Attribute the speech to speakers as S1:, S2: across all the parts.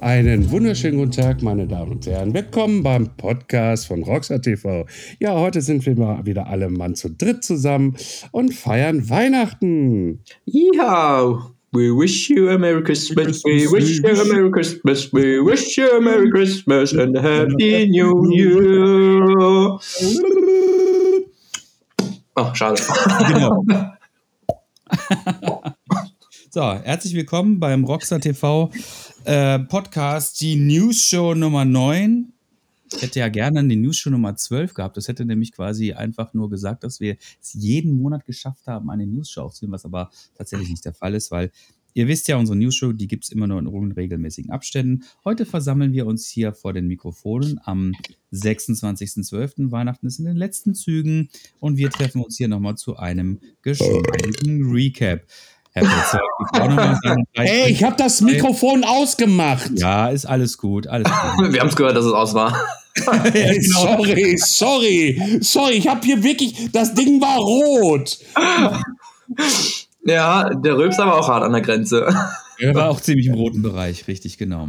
S1: Einen wunderschönen guten Tag, meine Damen und Herren. Willkommen beim Podcast von Rockstar TV. Ja, heute sind wir mal wieder alle Mann zu dritt zusammen und feiern Weihnachten.
S2: Ja, we wish you a Merry Christmas, we wish you a Merry Christmas, we wish you a Merry Christmas and a Happy New Year. Oh, schade.
S3: Genau. so, herzlich willkommen beim Rockstar TV äh, Podcast, die News Show Nummer 9. Ich hätte ja gerne die News Show Nummer 12 gehabt. Das hätte nämlich quasi einfach nur gesagt, dass wir es jeden Monat geschafft haben, eine News Show aufzunehmen, was aber tatsächlich nicht der Fall ist, weil Ihr wisst ja, unsere News Show, die gibt es immer nur in unregelmäßigen Abständen. Heute versammeln wir uns hier vor den Mikrofonen am 26.12. Weihnachten ist in den letzten Zügen und wir treffen uns hier nochmal zu einem geschmeidigen Recap. Herr Petzold, ich auch noch mal sagen,
S1: Hey, ich habe das Mikrofon ausgemacht.
S3: Ja, ist alles gut, alles gut.
S2: Wir haben es gehört, dass es aus war.
S1: Hey, sorry, sorry, sorry, ich habe hier wirklich, das Ding war rot.
S2: Ja, der Rülpser war auch hart an der Grenze.
S3: Er war auch ziemlich im roten Bereich, richtig genau.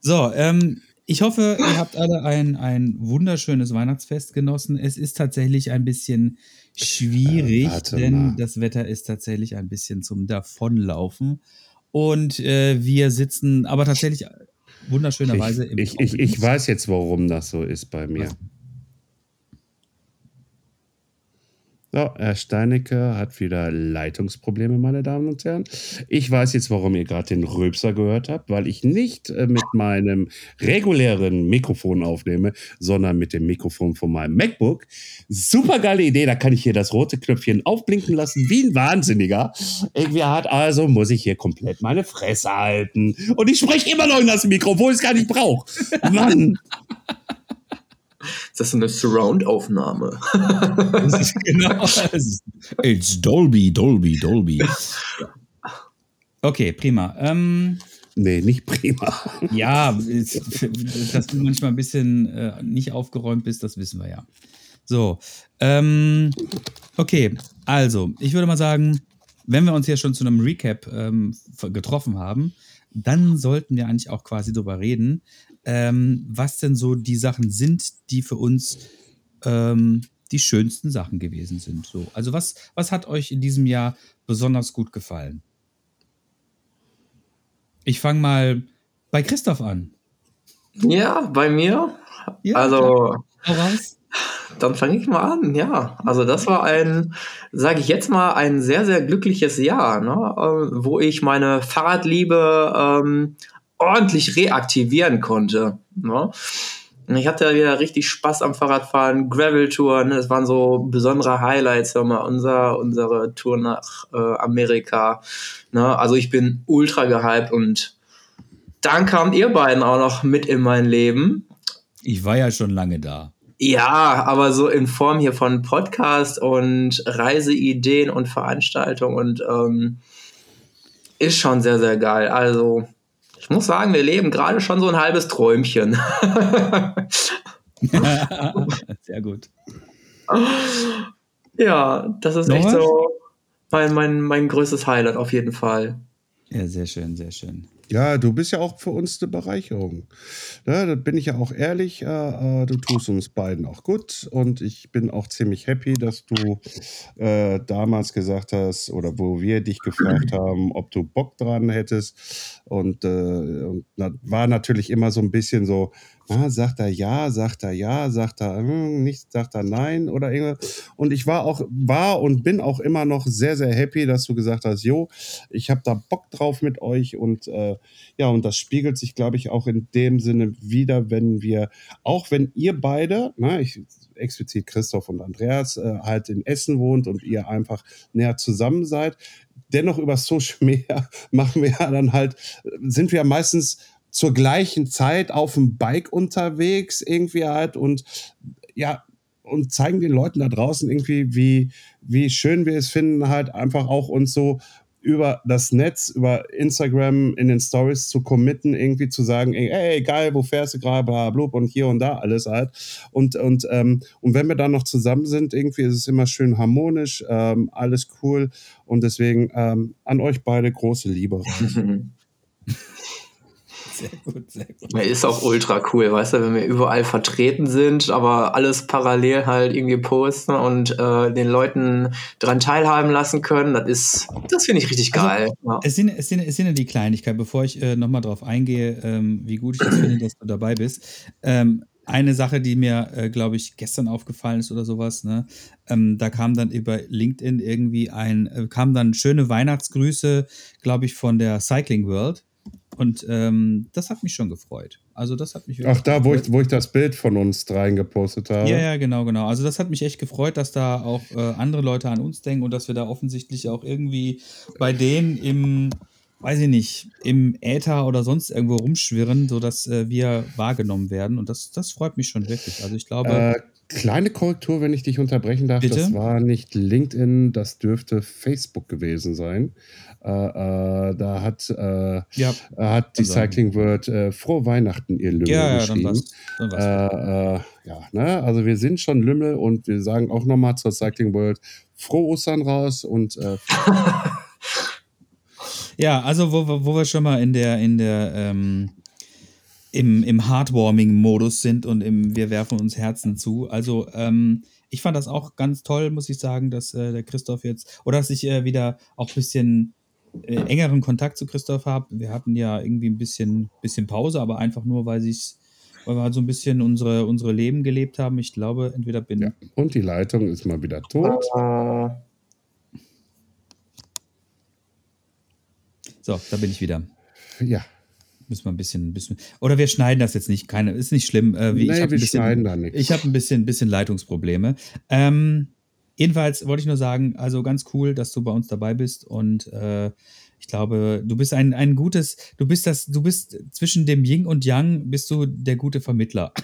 S3: So, ähm, ich hoffe, ihr habt alle ein, ein wunderschönes Weihnachtsfest genossen. Es ist tatsächlich ein bisschen schwierig,
S1: Äh,
S3: denn
S1: mal.
S3: das Wetter ist tatsächlich ein bisschen zum Davonlaufen. Und äh, wir sitzen aber tatsächlich wunderschönerweise im
S1: Ich, ich, ich weiß jetzt, warum das so ist bei mir. So, Herr Steinecke hat wieder Leitungsprobleme, meine Damen und Herren. Ich weiß jetzt, warum ihr gerade den Röpser gehört habt, weil ich nicht äh, mit meinem regulären Mikrofon aufnehme, sondern mit dem Mikrofon von meinem MacBook. Super geile Idee, da kann ich hier das rote Knöpfchen aufblinken lassen, wie ein Wahnsinniger. Irgendwie hat also, muss ich hier komplett meine Fresse halten. Und ich spreche immer noch in das Mikro, obwohl ich es gar nicht brauche. Mann.
S2: Ist das so eine Surround-Aufnahme?
S3: Genau. It's Dolby, Dolby, Dolby. Okay, prima. Ähm,
S1: Nee, nicht prima.
S3: ja, dass du manchmal ein bisschen äh, nicht aufgeräumt bist, das wissen wir ja. So, ähm, okay, also, ich würde mal sagen, wenn wir uns hier schon zu einem Recap ähm, getroffen haben, dann sollten wir eigentlich auch quasi drüber reden, ähm, was denn so die Sachen sind, die für uns ähm, die schönsten Sachen gewesen sind. So, also was, was hat euch in diesem Jahr besonders gut gefallen? Ich fange mal bei Christoph an.
S2: Ja, bei mir.
S3: Ja,
S2: also, dann fange ich mal an. Ja, also das war ein, sage ich jetzt mal, ein sehr, sehr glückliches Jahr, ne? äh, wo ich meine Fahrradliebe ähm, ordentlich reaktivieren konnte. Ne? Und Ich hatte wieder richtig Spaß am Fahrradfahren, Gravel-Touren, ne? das waren so besondere Highlights, mal, unser, unsere Tour nach äh, Amerika. Ne? Also ich bin ultra gehypt und dann kamt ihr beiden auch noch mit in mein Leben.
S3: Ich war ja schon lange da.
S2: Ja, aber so in Form hier von Podcast und Reiseideen und Veranstaltungen und ähm, ist schon sehr, sehr geil. Also, ich muss sagen, wir leben gerade schon so ein halbes Träumchen.
S3: Sehr gut.
S2: ja, das ist
S3: Noch
S2: echt
S3: was?
S2: so mein, mein, mein größtes Highlight auf jeden Fall.
S3: Ja, sehr schön, sehr schön.
S1: Ja, du bist ja auch für uns eine Bereicherung. Ja, da bin ich ja auch ehrlich. Äh, äh, du tust uns beiden auch gut und ich bin auch ziemlich happy, dass du äh, damals gesagt hast oder wo wir dich gefragt haben, ob du Bock dran hättest. Und, äh, und na, war natürlich immer so ein bisschen so, na, sagt er ja, sagt er ja, sagt er hm, nicht, sagt er nein oder irgendwas. Und ich war auch, war und bin auch immer noch sehr, sehr happy, dass du gesagt hast, jo, ich habe da Bock drauf mit euch und äh, ja, und das spiegelt sich, glaube ich, auch in dem Sinne wieder, wenn wir, auch wenn ihr beide, ne, ich explizit Christoph und Andreas, äh, halt in Essen wohnt und ihr einfach näher zusammen seid, dennoch über Social Media machen wir ja dann halt, sind wir ja meistens zur gleichen Zeit auf dem Bike unterwegs irgendwie halt und ja, und zeigen den Leuten da draußen irgendwie, wie, wie schön wir es finden, halt einfach auch uns so über das Netz, über Instagram in den Stories zu committen, irgendwie zu sagen, ey, geil, wo fährst du gerade, bla, blub und hier und da alles halt. Und, und, ähm, und wenn wir dann noch zusammen sind, irgendwie ist es immer schön harmonisch, ähm, alles cool und deswegen ähm, an euch beide große Liebe.
S2: Sehr gut, sehr gut. Ist auch ultra cool, weißt du, wenn wir überall vertreten sind, aber alles parallel halt irgendwie posten und äh, den Leuten dran teilhaben lassen können, das ist, das finde ich richtig also, geil.
S3: Ja. Es, sind, es, sind, es sind ja die Kleinigkeiten, bevor ich äh, nochmal drauf eingehe, ähm, wie gut ich das finde, dass du dabei bist. Ähm, eine Sache, die mir, äh, glaube ich, gestern aufgefallen ist oder sowas, ne? Ähm, da kam dann über LinkedIn irgendwie ein, äh, kam dann schöne Weihnachtsgrüße, glaube ich, von der Cycling World. Und ähm, das hat mich schon gefreut. Also das hat mich
S1: Ach, da, wo ich, wo ich das Bild von uns dreien gepostet habe.
S3: Ja, ja, genau, genau. Also das hat mich echt gefreut, dass da auch äh, andere Leute an uns denken und dass wir da offensichtlich auch irgendwie bei denen im, weiß ich nicht, im Äther oder sonst irgendwo rumschwirren, sodass äh, wir wahrgenommen werden. Und das, das freut mich schon wirklich. Also ich glaube.
S1: Äh, kleine Korrektur, wenn ich dich unterbrechen darf. Bitte? Das war nicht LinkedIn, das dürfte Facebook gewesen sein. Äh, äh, da hat, äh, ja, hat die also, Cycling World äh, Frohe Weihnachten ihr Lümmel ja, geschrieben. Ja, dann war's, dann war's. ja, ne? also wir sind schon Lümmel und wir sagen auch nochmal zur Cycling World Frohe Ostern raus und
S3: Ja, also wo, wo wir schon mal in der, in der ähm, im, im Heartwarming-Modus sind und im Wir werfen uns Herzen zu. Also ähm, ich fand das auch ganz toll, muss ich sagen, dass äh, der Christoph jetzt, oder dass ich äh, wieder auch ein bisschen äh, engeren Kontakt zu Christoph habe. Wir hatten ja irgendwie ein bisschen, bisschen Pause, aber einfach nur, weil sich weil wir halt so ein bisschen unsere, unsere Leben gelebt haben. Ich glaube, entweder bin. Ja.
S1: Und die Leitung ist mal wieder tot.
S3: So, da bin ich wieder.
S1: Ja.
S3: Müssen wir ein bisschen, ein bisschen. Oder wir schneiden das jetzt nicht. Keine, ist nicht schlimm. Äh, wie,
S1: nee,
S3: ich
S1: wir bisschen, schneiden da nichts.
S3: Ich habe ein bisschen, bisschen Leitungsprobleme. Ähm, Jedenfalls wollte ich nur sagen, also ganz cool, dass du bei uns dabei bist und äh, ich glaube, du bist ein, ein gutes, du bist das, du bist zwischen dem Yin und Yang bist du der gute Vermittler.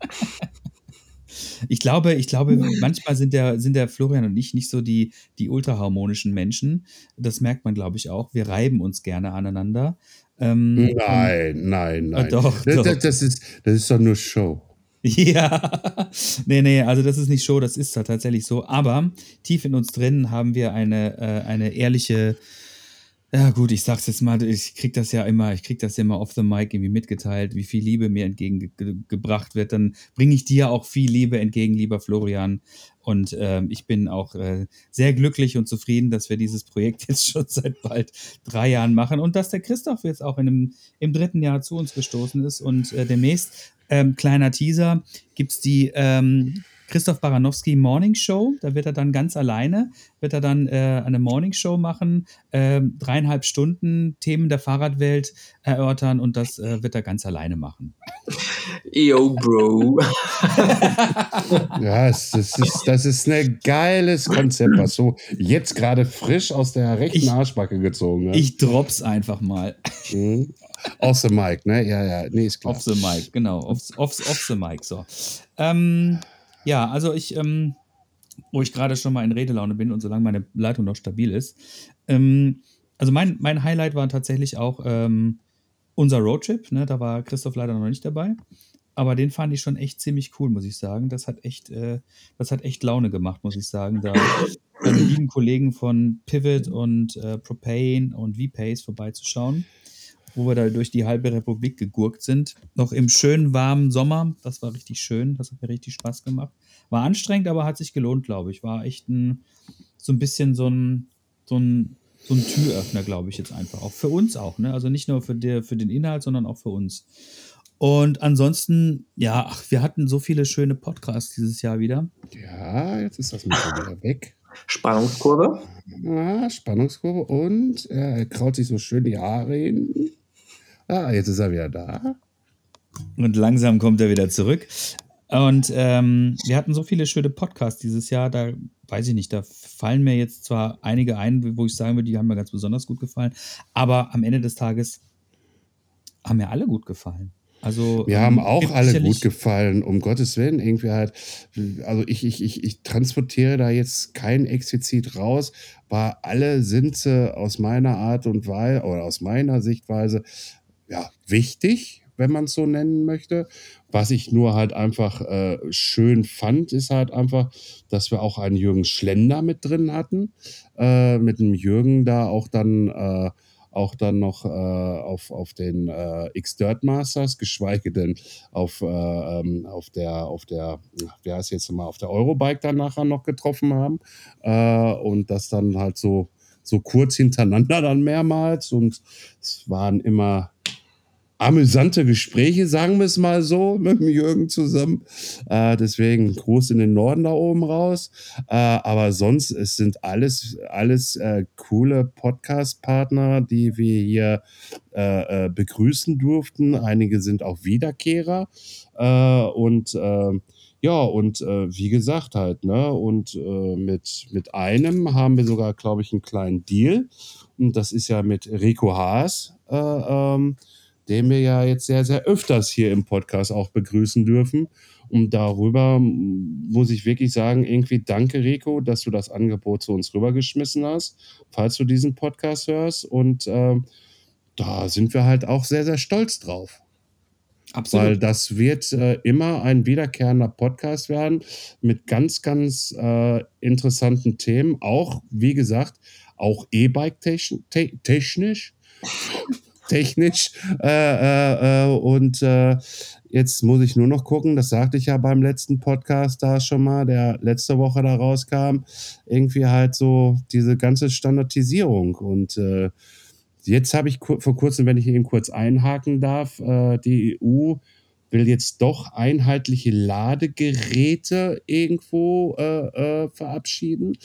S3: ich glaube, ich glaube, manchmal sind der, sind der Florian und ich nicht so die, die ultraharmonischen Menschen. Das merkt man, glaube ich, auch. Wir reiben uns gerne aneinander.
S1: Ähm, nein, nein, nein.
S3: Ah, doch,
S1: das, doch. Das, ist, das ist doch nur Show.
S3: Ja, nee, nee, also das ist nicht Show, das ist tatsächlich so. Aber tief in uns drin haben wir eine, äh, eine ehrliche, ja gut, ich sag's jetzt mal, ich krieg das ja immer, ich krieg das ja immer off the mic irgendwie mitgeteilt, wie viel Liebe mir entgegengebracht wird. Dann bringe ich dir auch viel Liebe entgegen, lieber Florian. Und ähm, ich bin auch äh, sehr glücklich und zufrieden, dass wir dieses Projekt jetzt schon seit bald drei Jahren machen und dass der Christoph jetzt auch in einem, im dritten Jahr zu uns gestoßen ist und äh, demnächst ähm, kleiner Teaser, gibt es die ähm, Christoph Baranowski Morning Show. Da wird er dann ganz alleine, wird er dann äh, eine Morning Show machen, äh, dreieinhalb Stunden Themen der Fahrradwelt erörtern und das äh, wird er ganz alleine machen.
S2: Yo, Bro.
S1: ja, das ist, das ist ein geiles Konzept, was so jetzt gerade frisch aus der rechten ich, Arschbacke gezogen
S3: hat. Ich drop's einfach mal.
S1: Mhm. Off the mic, ne? Ja, ja, nee, ist klar.
S3: Off the mic, genau. Off, off, off the mic, so. Ähm, ja, also ich, ähm, wo ich gerade schon mal in Redelaune bin und solange meine Leitung noch stabil ist. Ähm, also mein, mein Highlight war tatsächlich auch ähm, unser Roadtrip. Ne? Da war Christoph leider noch nicht dabei. Aber den fand ich schon echt ziemlich cool, muss ich sagen. Das hat echt, äh, das hat echt Laune gemacht, muss ich sagen. Da die lieben Kollegen von Pivot und äh, Propane und VPace vorbeizuschauen wo wir da durch die halbe Republik gegurkt sind. Noch im schönen warmen Sommer. Das war richtig schön. Das hat mir richtig Spaß gemacht. War anstrengend, aber hat sich gelohnt, glaube ich. War echt ein, so ein bisschen so ein, so ein, so ein Türöffner, glaube ich, jetzt einfach. Auch für uns auch. Ne? Also nicht nur für, der, für den Inhalt, sondern auch für uns. Und ansonsten, ja, ach, wir hatten so viele schöne Podcasts dieses Jahr wieder.
S1: Ja, jetzt ist das Mikro wieder weg.
S2: Spannungskurve.
S1: Ja, Spannungskurve und er kraut sich so schön die Haare hin. Ah, jetzt ist er wieder da.
S3: Und langsam kommt er wieder zurück. Und ähm, wir hatten so viele schöne Podcasts dieses Jahr, da weiß ich nicht, da fallen mir jetzt zwar einige ein, wo ich sagen würde, die haben mir ganz besonders gut gefallen, aber am Ende des Tages haben mir alle gut gefallen. Also, ähm,
S1: haben auch
S3: gibt
S1: alle gut gefallen, um Gottes Willen. Irgendwie halt, also ich, ich, ich, ich transportiere da jetzt kein explizit raus, weil alle sind sie aus meiner Art und Weise oder aus meiner Sichtweise ja wichtig, wenn man es so nennen möchte. Was ich nur halt einfach äh, schön fand, ist halt einfach, dass wir auch einen Jürgen Schlender mit drin hatten. Äh, mit dem Jürgen da auch dann äh, auch dann noch äh, auf, auf den äh, X-Dirt Masters, geschweige denn auf, äh, ähm, auf der, auf der, wie heißt jetzt nochmal, auf der Eurobike dann nachher noch getroffen haben. Äh, und das dann halt so, so kurz hintereinander dann mehrmals. Und es waren immer amüsante Gespräche, sagen wir es mal so, mit dem Jürgen zusammen. Äh, deswegen Gruß in den Norden da oben raus. Äh, aber sonst, es sind alles, alles äh, coole Podcast-Partner, die wir hier äh, äh, begrüßen durften. Einige sind auch Wiederkehrer. Äh, und äh, ja, und wie gesagt halt, ne? Und mit, mit einem haben wir sogar, glaube ich, einen kleinen Deal. Und das ist ja mit Rico Haas, äh, ähm, den wir ja jetzt sehr, sehr öfters hier im Podcast auch begrüßen dürfen. Und darüber muss ich wirklich sagen, irgendwie danke, Rico, dass du das Angebot zu uns rübergeschmissen hast, falls du diesen Podcast hörst. Und ähm, da sind wir halt auch sehr, sehr stolz drauf.
S3: Absolut.
S1: Weil das wird äh, immer ein wiederkehrender Podcast werden mit ganz, ganz äh, interessanten Themen. Auch, wie gesagt, auch E-Bike-technisch. Technisch. Äh, äh, äh, und äh, jetzt muss ich nur noch gucken, das sagte ich ja beim letzten Podcast da schon mal, der letzte Woche da rauskam, irgendwie halt so diese ganze Standardisierung. Und äh, Jetzt habe ich kur vor kurzem, wenn ich eben kurz einhaken darf, äh, die EU will jetzt doch einheitliche Ladegeräte irgendwo äh, äh, verabschieden.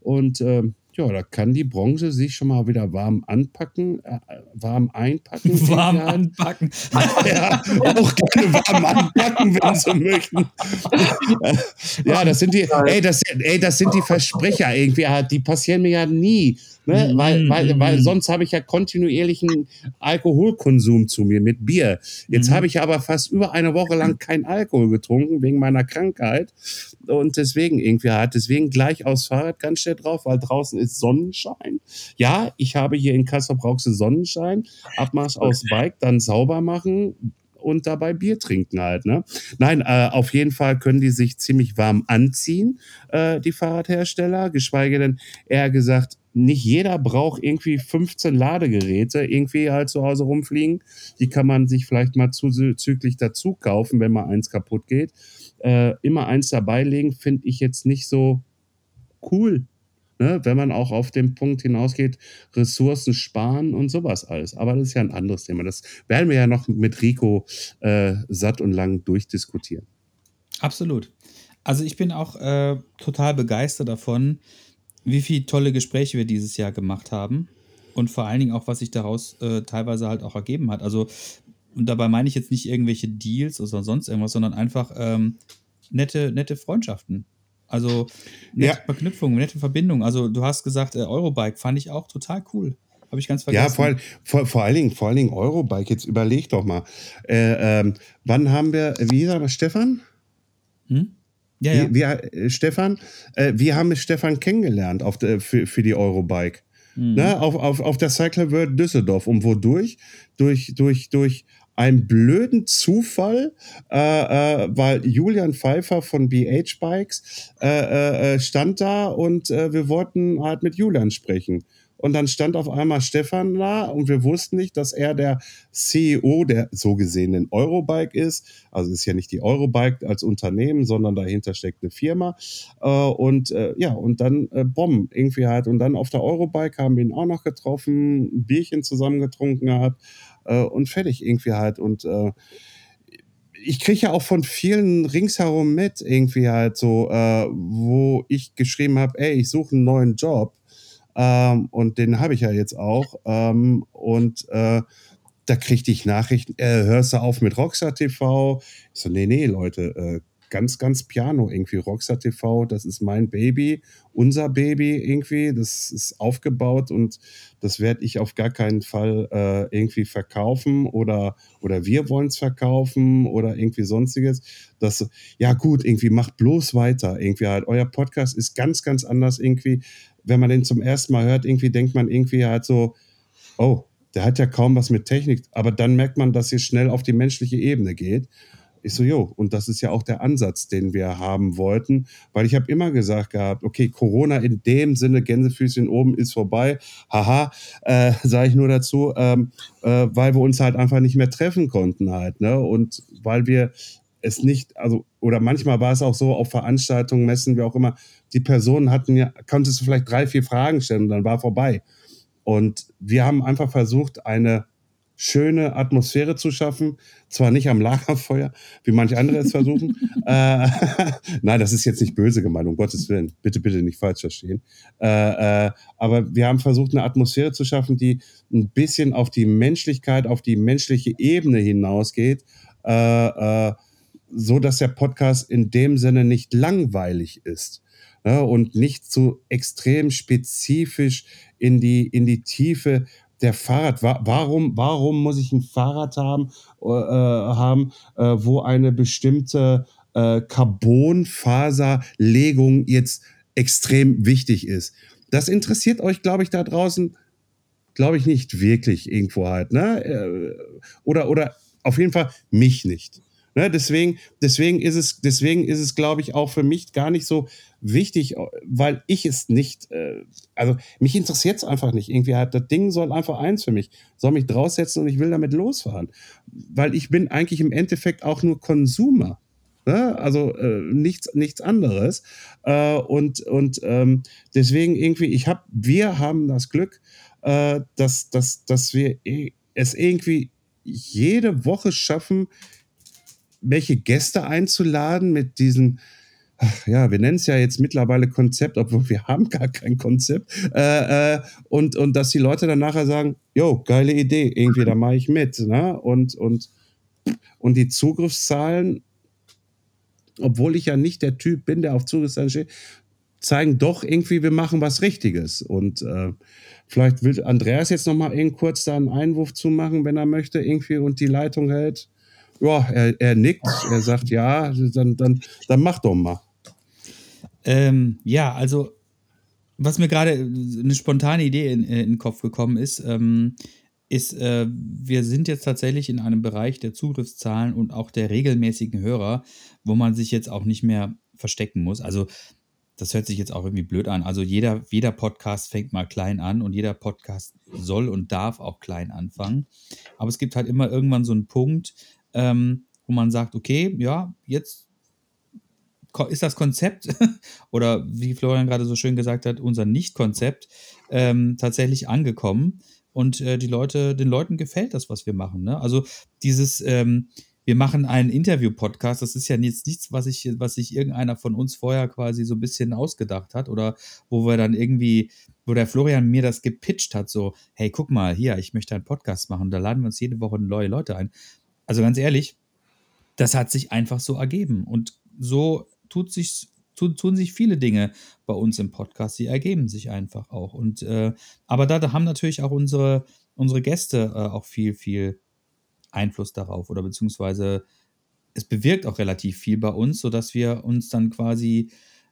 S1: Und ähm, ja, da kann die Branche sich schon mal wieder warm anpacken, äh, warm einpacken.
S3: Warm anpacken.
S1: Ja, auch gerne warm anpacken, wenn sie möchten. ja, das sind die, ey, das, ey, das sind die Versprecher irgendwie, ah, die passieren mir ja nie. Ne?
S3: Mhm,
S1: Weil, weil, weil sonst habe ich ja kontinuierlichen Alkoholkonsum zu mir mit Bier. Jetzt
S3: Mhm.
S1: habe ich aber fast über eine Woche lang kein Alkohol getrunken wegen meiner Krankheit. Und deswegen irgendwie halt, deswegen gleich aufs Fahrrad ganz schnell drauf, weil draußen ist Sonnenschein. Ja, ich habe hier in Kassel Brauxel Sonnenschein, Abmarsch aufs Bike, dann sauber machen und dabei Bier trinken halt. Ne? Nein, äh, auf jeden Fall können die sich ziemlich warm anziehen, äh, die Fahrradhersteller, geschweige denn, eher gesagt, nicht jeder braucht irgendwie 15 Ladegeräte irgendwie halt zu Hause rumfliegen. Die kann man sich vielleicht mal zuzüglich dazu kaufen, wenn mal eins kaputt geht. Äh, immer eins dabei legen, finde ich jetzt nicht so cool. Ne? Wenn man auch auf den Punkt hinausgeht, Ressourcen sparen und sowas alles. Aber das ist ja ein anderes Thema. Das werden wir ja noch mit Rico äh, satt und lang durchdiskutieren.
S3: Absolut. Also ich bin auch äh, total begeistert davon, wie viele tolle Gespräche wir dieses Jahr gemacht haben. Und vor allen Dingen auch, was sich daraus äh, teilweise halt auch ergeben hat. Also, und dabei meine ich jetzt nicht irgendwelche Deals oder sonst irgendwas, sondern einfach ähm, nette, nette Freundschaften. Also nette
S1: Ja.
S3: Verknüpfungen, nette Verbindungen. Also du hast gesagt, äh, Eurobike fand ich auch total cool. Habe ich ganz vergessen.
S1: Ja, vor, vor, vor allen Dingen, vor allen Dingen Eurobike. Jetzt überleg doch mal. Äh, ähm, wann haben wir, wie hieß er, Stefan?
S3: Hm? Ja, ja.
S1: Wie, wie, äh, Stefan? Äh, wir haben wir Stefan kennengelernt auf der, für, für die Eurobike.
S3: Mhm.
S1: Ne, auf, auf, auf der Cycle World Düsseldorf. Und wodurch? Durch, durch, durch einen blöden Zufall, äh, äh, weil Julian Pfeiffer von BH Bikes äh, äh, äh, stand da und äh, wir wollten halt mit Julian sprechen. Und dann stand auf einmal Stefan da und wir wussten nicht, dass er der CEO der so gesehenen Eurobike ist. Also ist ja nicht die Eurobike als Unternehmen, sondern dahinter steckt eine Firma. Äh, und äh, ja, und dann äh, Bomben irgendwie halt. Und dann auf der Eurobike haben wir ihn auch noch getroffen, ein Bierchen zusammen getrunken gehabt äh, und fertig irgendwie halt. Und äh, ich kriege ja auch von vielen ringsherum mit, irgendwie halt so, äh, wo ich geschrieben habe, ey, ich suche einen neuen Job. Ähm, und den habe ich ja jetzt auch. Ähm, und äh, da kriegte ich Nachrichten, äh, hörst du auf mit Rockstar TV? Ich so, nee, nee, Leute, äh, ganz, ganz piano irgendwie. Rockstar TV, das ist mein Baby, unser Baby irgendwie. Das ist aufgebaut und das werde ich auf gar keinen Fall äh, irgendwie verkaufen oder, oder wir wollen es verkaufen oder irgendwie sonstiges. Das, ja gut, irgendwie macht bloß weiter. Irgendwie halt, euer Podcast ist ganz, ganz anders irgendwie. Wenn man den zum ersten Mal hört, irgendwie denkt man irgendwie halt so, oh, der hat ja kaum was mit Technik, aber dann merkt man, dass ihr schnell auf die menschliche Ebene geht. Ich so, jo, und das ist ja auch der Ansatz, den wir haben wollten, weil ich habe immer gesagt gehabt, okay, Corona in dem Sinne, Gänsefüßchen oben ist vorbei, haha, äh, sage ich nur dazu, ähm, äh, weil wir uns halt einfach nicht mehr treffen konnten halt, ne, und weil wir es nicht, also, oder manchmal war es auch so, auf Veranstaltungen, Messen, wie auch immer, die Personen hatten ja, konntest du vielleicht drei, vier Fragen stellen und dann war vorbei. Und wir haben einfach versucht, eine schöne Atmosphäre zu schaffen. Zwar nicht am Lagerfeuer, wie manche andere es versuchen. äh, Nein, das ist jetzt nicht böse gemeint, um Gottes Willen. Bitte, bitte nicht falsch verstehen. Äh, äh, aber wir haben versucht, eine Atmosphäre zu schaffen, die ein bisschen auf die Menschlichkeit, auf die menschliche Ebene hinausgeht. Äh, äh, so dass der Podcast in dem Sinne nicht langweilig ist ne, und nicht so extrem spezifisch in die, in die Tiefe der Fahrrad. Warum, warum muss ich ein Fahrrad haben, äh, haben äh, wo eine bestimmte äh, Carbonfaserlegung jetzt extrem wichtig ist? Das interessiert euch, glaube ich, da draußen, glaube ich, nicht wirklich irgendwo halt. Ne? Äh, oder, oder auf jeden Fall mich nicht. Ne, deswegen, deswegen ist es, deswegen ist es, glaube ich, auch für mich gar nicht so wichtig, weil ich es nicht, äh, also mich interessiert es einfach nicht. Irgendwie halt, das Ding soll einfach eins für mich, soll mich draussetzen und ich will damit losfahren. Weil ich bin eigentlich im Endeffekt auch nur Konsumer. Ne? Also äh, nichts, nichts anderes. Äh, und und ähm, deswegen irgendwie, ich habe, wir haben das Glück, äh, dass, dass, dass wir es irgendwie jede Woche schaffen, welche Gäste einzuladen mit diesen, ja, wir nennen es ja jetzt mittlerweile Konzept, obwohl wir haben gar kein Konzept. Äh, äh, und, und dass die Leute dann nachher sagen, jo, geile Idee, irgendwie, da mache ich mit. Ne? Und, und, und die Zugriffszahlen, obwohl ich ja nicht der Typ bin, der auf Zugriffszahlen steht, zeigen doch irgendwie, wir machen was Richtiges. Und äh, vielleicht will Andreas jetzt noch mal eben kurz da einen Einwurf zu machen, wenn er möchte, irgendwie und die Leitung hält. Ja, er, er nickt, er sagt ja, dann, dann, dann mach doch mal.
S3: Ähm, ja, also was mir gerade eine spontane Idee in, in, den Kopf gekommen ist, ähm, ist, äh, wir sind jetzt tatsächlich in einem Bereich der Zugriffszahlen und auch der regelmäßigen Hörer, wo man sich jetzt auch nicht mehr verstecken muss. Also das hört sich jetzt auch irgendwie blöd an. Also jeder, jeder Podcast fängt mal klein an und jeder Podcast soll und darf auch klein anfangen. Aber es gibt halt immer irgendwann so einen Punkt, ähm, wo man sagt, okay, ja, jetzt ist das Konzept oder wie Florian gerade so schön gesagt hat, unser Nicht-Konzept ähm, tatsächlich angekommen und äh, die Leute, den Leuten gefällt das, was wir machen. Ne? Also dieses, ähm, wir machen einen Interview-Podcast, das ist ja jetzt nichts, was ich, was sich irgendeiner von uns vorher quasi so ein bisschen ausgedacht hat oder wo wir dann irgendwie, wo der Florian mir das gepitcht hat, so, hey, guck mal, hier, ich möchte einen Podcast machen, da laden wir uns jede Woche neue Leute ein. Also ganz ehrlich, das hat sich einfach so ergeben. Und so tut sich, tun, tun sich viele Dinge bei uns im Podcast, die ergeben sich einfach auch. Und äh, aber da, da, haben natürlich auch unsere, unsere Gäste äh, auch viel, viel Einfluss darauf oder beziehungsweise es bewirkt auch relativ viel bei uns, sodass wir uns dann quasi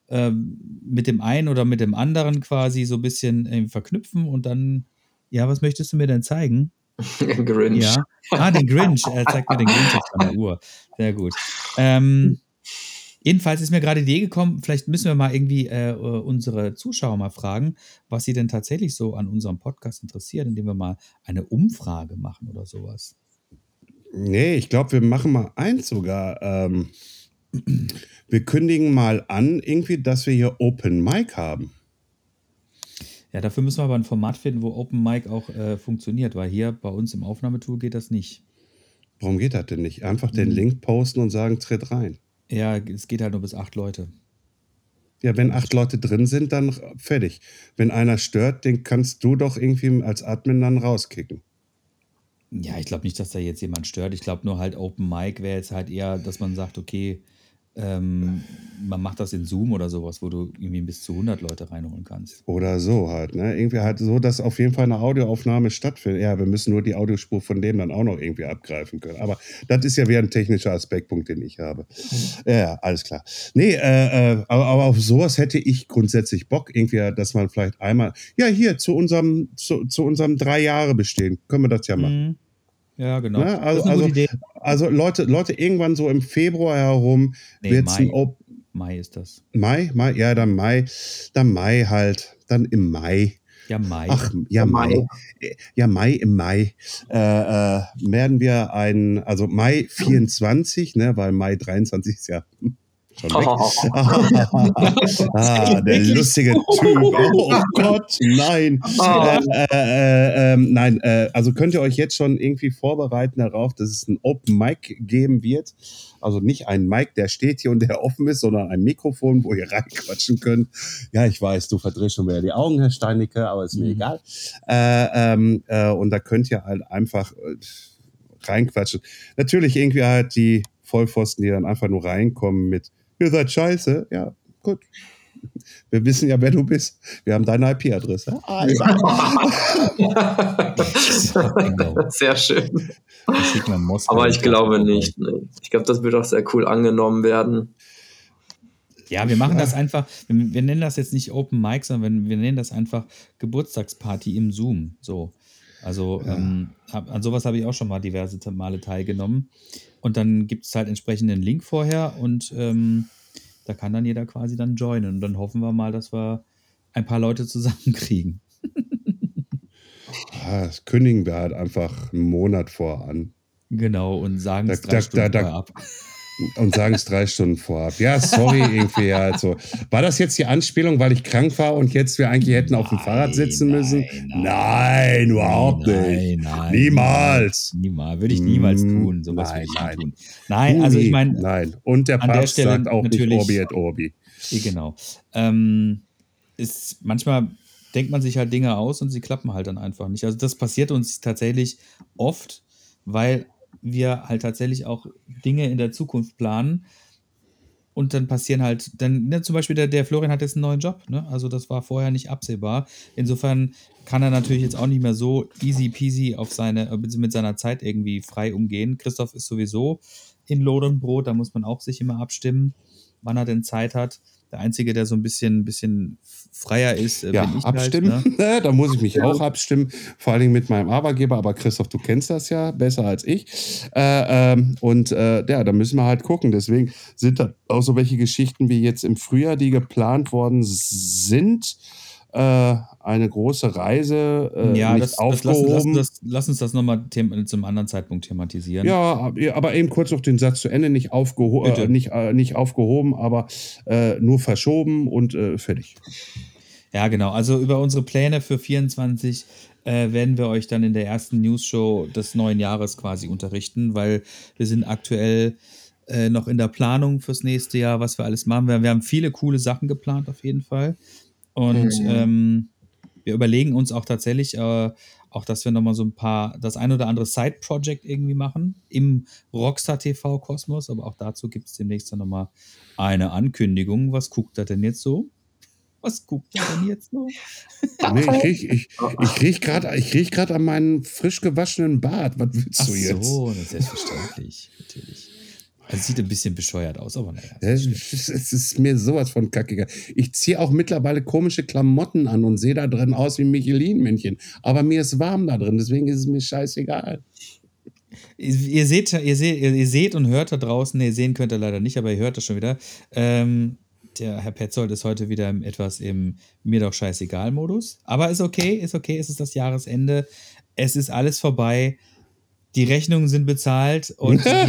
S3: äh, mit dem einen oder mit dem anderen quasi so ein bisschen äh, verknüpfen und dann, ja, was möchtest du mir denn zeigen?
S2: Grinch.
S3: Ja. Ah, den Grinch. Er zeigt mir den Grinch auf seiner Uhr. Sehr gut. Ähm, jedenfalls ist mir gerade die Idee gekommen, vielleicht müssen wir mal irgendwie äh, unsere Zuschauer mal fragen, was sie denn tatsächlich so an unserem Podcast interessiert, indem wir mal eine Umfrage machen oder sowas.
S1: Nee, ich glaube, wir machen mal eins sogar. Ähm, wir kündigen mal an, irgendwie, dass wir hier Open Mic haben.
S3: Ja, dafür müssen wir aber ein Format finden, wo Open Mic auch äh, funktioniert, weil hier bei uns im Aufnahmetool geht das nicht.
S1: Warum geht das denn nicht? Einfach den hm. Link posten und sagen, tritt rein.
S3: Ja, es geht halt nur bis acht Leute.
S1: Ja, wenn acht Leute drin sind, dann fertig. Wenn einer stört, den kannst du doch irgendwie als Admin dann rauskicken.
S3: Ja, ich glaube nicht, dass da jetzt jemand stört. Ich glaube nur halt Open Mic wäre jetzt halt eher, dass man sagt, okay, ähm, man macht das in Zoom oder sowas, wo du irgendwie bis zu 100 Leute reinholen kannst.
S1: Oder so halt, ne? Irgendwie halt so, dass auf jeden Fall eine Audioaufnahme stattfindet. Ja, wir müssen nur die Audiospur von dem dann auch noch irgendwie abgreifen können. Aber das ist ja wieder ein technischer Aspektpunkt, den ich habe. Ja, alles klar. Nee, äh, äh, aber, aber auf sowas hätte ich grundsätzlich Bock, irgendwie, dass man vielleicht einmal, ja, hier zu unserem, zu, zu unserem drei Jahre bestehen, können wir das ja machen.
S3: Mhm. Ja, genau.
S1: Ne? Also, also, also Leute, Leute, irgendwann so im Februar herum
S3: Nee,
S1: wird's ein
S3: Mai.
S1: Op
S3: Mai ist das.
S1: Mai, Mai, ja, dann Mai, dann Mai halt, dann im Mai.
S3: Ja, Mai.
S1: Ach, ja,
S2: Mai.
S1: Mai. Ja, Mai, im Mai äh, äh, werden wir ein, also Mai 24, ne, weil Mai 23 ist ja schon weg. ah, der lustige Typ. Oh, Gott, nein.
S2: Ah.
S1: Äh, äh, äh, nein, äh, also könnt ihr euch jetzt schon irgendwie vorbereiten darauf, dass es ein Open Mic geben wird. Also nicht ein Mic, der steht hier und der offen ist, sondern ein Mikrofon, wo ihr reinquatschen könnt. Ja, ich weiß, du verdrehst schon wieder die Augen, Herr Steinecke, aber ist mir
S3: Mhm.
S1: egal. Äh, ähm, äh, und da könnt ihr halt einfach reinquatschen. Natürlich irgendwie halt die Vollpfosten, die dann einfach nur reinkommen mit, ihr seid scheiße. Ja, gut. Wir wissen ja, wer du bist. Wir haben deine IP-Adresse. Ah.
S2: Sehr schön. Aber ich glaube nicht. Nee. Ich glaube, das wird auch sehr cool angenommen werden.
S3: Ja, wir machen das einfach, wir, wir nennen das jetzt nicht Open Mic, sondern wir, wir nennen das einfach Geburtstagsparty im Zoom. So. Also ähm, hab, an sowas habe ich auch schon mal diverse Male teilgenommen. Und dann gibt es halt entsprechend einen Link vorher und ähm, da kann dann jeder quasi dann joinen. Und dann hoffen wir mal, dass wir ein paar Leute zusammenkriegen.
S1: Ah, Das kündigen wir halt einfach einen Monat vor an
S3: Genau, und sagen es
S1: Da-
S3: drei
S1: da-
S3: Stunden
S1: da-
S3: vorher ab.
S1: Und sagen es drei Stunden vorab. Ja, sorry, irgendwie halt so. War das jetzt die Anspielung, weil ich krank war und jetzt wir eigentlich hätten auf dem
S3: Nein,
S1: Fahrrad sitzen
S3: nein,
S1: müssen?
S3: nein.
S1: Nein, überhaupt
S3: Nein,
S1: nicht.
S3: nein.
S1: Niemals.
S3: Niemals. Würde ich niemals
S1: Mm,
S3: tun. Sowas
S1: nein, nein.
S3: tun. Nein, also ich meine,
S1: Nein. Und der
S3: der
S1: Papst
S3: Stelle
S1: sagt auch nicht Orbi et Orbi.
S3: Genau. Ähm, ist, manchmal denkt man sich halt Dinge aus und sie klappen halt dann einfach nicht. Also das passiert uns tatsächlich oft, weil wir halt tatsächlich auch Dinge in der Zukunft planen. Und dann passieren halt, dann, ne, zum Beispiel der, der Florian hat jetzt einen neuen Job, ne? Also das war vorher nicht absehbar. Insofern kann er natürlich jetzt auch nicht mehr so easy peasy auf seine, äh, mit seiner Zeit irgendwie frei umgehen. Christoph ist sowieso in Lohn und Brot, da muss man auch sich immer abstimmen, wann er denn Zeit hat. Der Einzige, der so ein bisschen, bisschen freier ist, äh,
S1: Ja,
S3: bin ich
S1: abstimmen.
S3: halt. Ne?
S1: da muss ich mich auch abstimmen, vor allen Dingen mit meinem Arbeitgeber. Aber Christoph, du kennst das ja besser als ich. Äh, ähm, und äh, ja, da müssen wir halt gucken. Deswegen sind da auch so welche Geschichten wie jetzt im Frühjahr, die geplant worden sind. Äh, eine große Reise äh,
S3: ja,
S1: nicht
S3: das, das, lass, lass,
S1: aufgehoben.
S3: lass uns das nochmal zum anderen Zeitpunkt thematisieren.
S1: Ja, aber eben kurz noch den Satz zu Ende, nicht, aufgeho äh, nicht, äh, nicht aufgehoben, aber äh, nur verschoben und äh, fertig.
S3: Ja, genau. Also über unsere Pläne für 24 äh, werden wir euch dann in der ersten News-Show des neuen Jahres quasi unterrichten, weil wir sind aktuell noch in der Planung fürs nächste Jahr, was wir alles machen. Wir, wir haben viele coole Sachen geplant auf jeden Fall. Und
S2: Mhm.
S3: ähm, wir überlegen uns auch tatsächlich, äh, auch, dass wir nochmal so ein paar, das ein oder andere Side-Project irgendwie machen im Rockstar TV-Kosmos. Aber auch dazu gibt es demnächst dann nochmal eine Ankündigung. Was guckt er denn jetzt so? Was guckt er denn jetzt so?
S1: Nee, ich riech, ich, ich riech gerade ich riech grad an meinen frisch gewaschenen Bart. Was willst
S3: Ach
S1: du jetzt?
S3: so, das ist selbstverständlich, natürlich. Also sieht ein bisschen bescheuert aus, aber naja.
S1: Es ist, mir sowas von kackiger. Ich ziehe auch mittlerweile komische Klamotten an und sehe da drin aus wie Michelin-Männchen. Aber mir ist warm da drin, deswegen ist es mir scheißegal.
S3: Ihr seht, ihr seht, ihr seht und hört da draußen, nee, sehen könnt ihr leider nicht, aber ihr hört das schon wieder. Ähm, der Herr Petzold ist heute wieder etwas im mir doch scheißegal Modus. Aber ist okay, ist okay, es ist das Jahresende. Es ist alles vorbei. Die Rechnungen sind bezahlt und
S1: ja,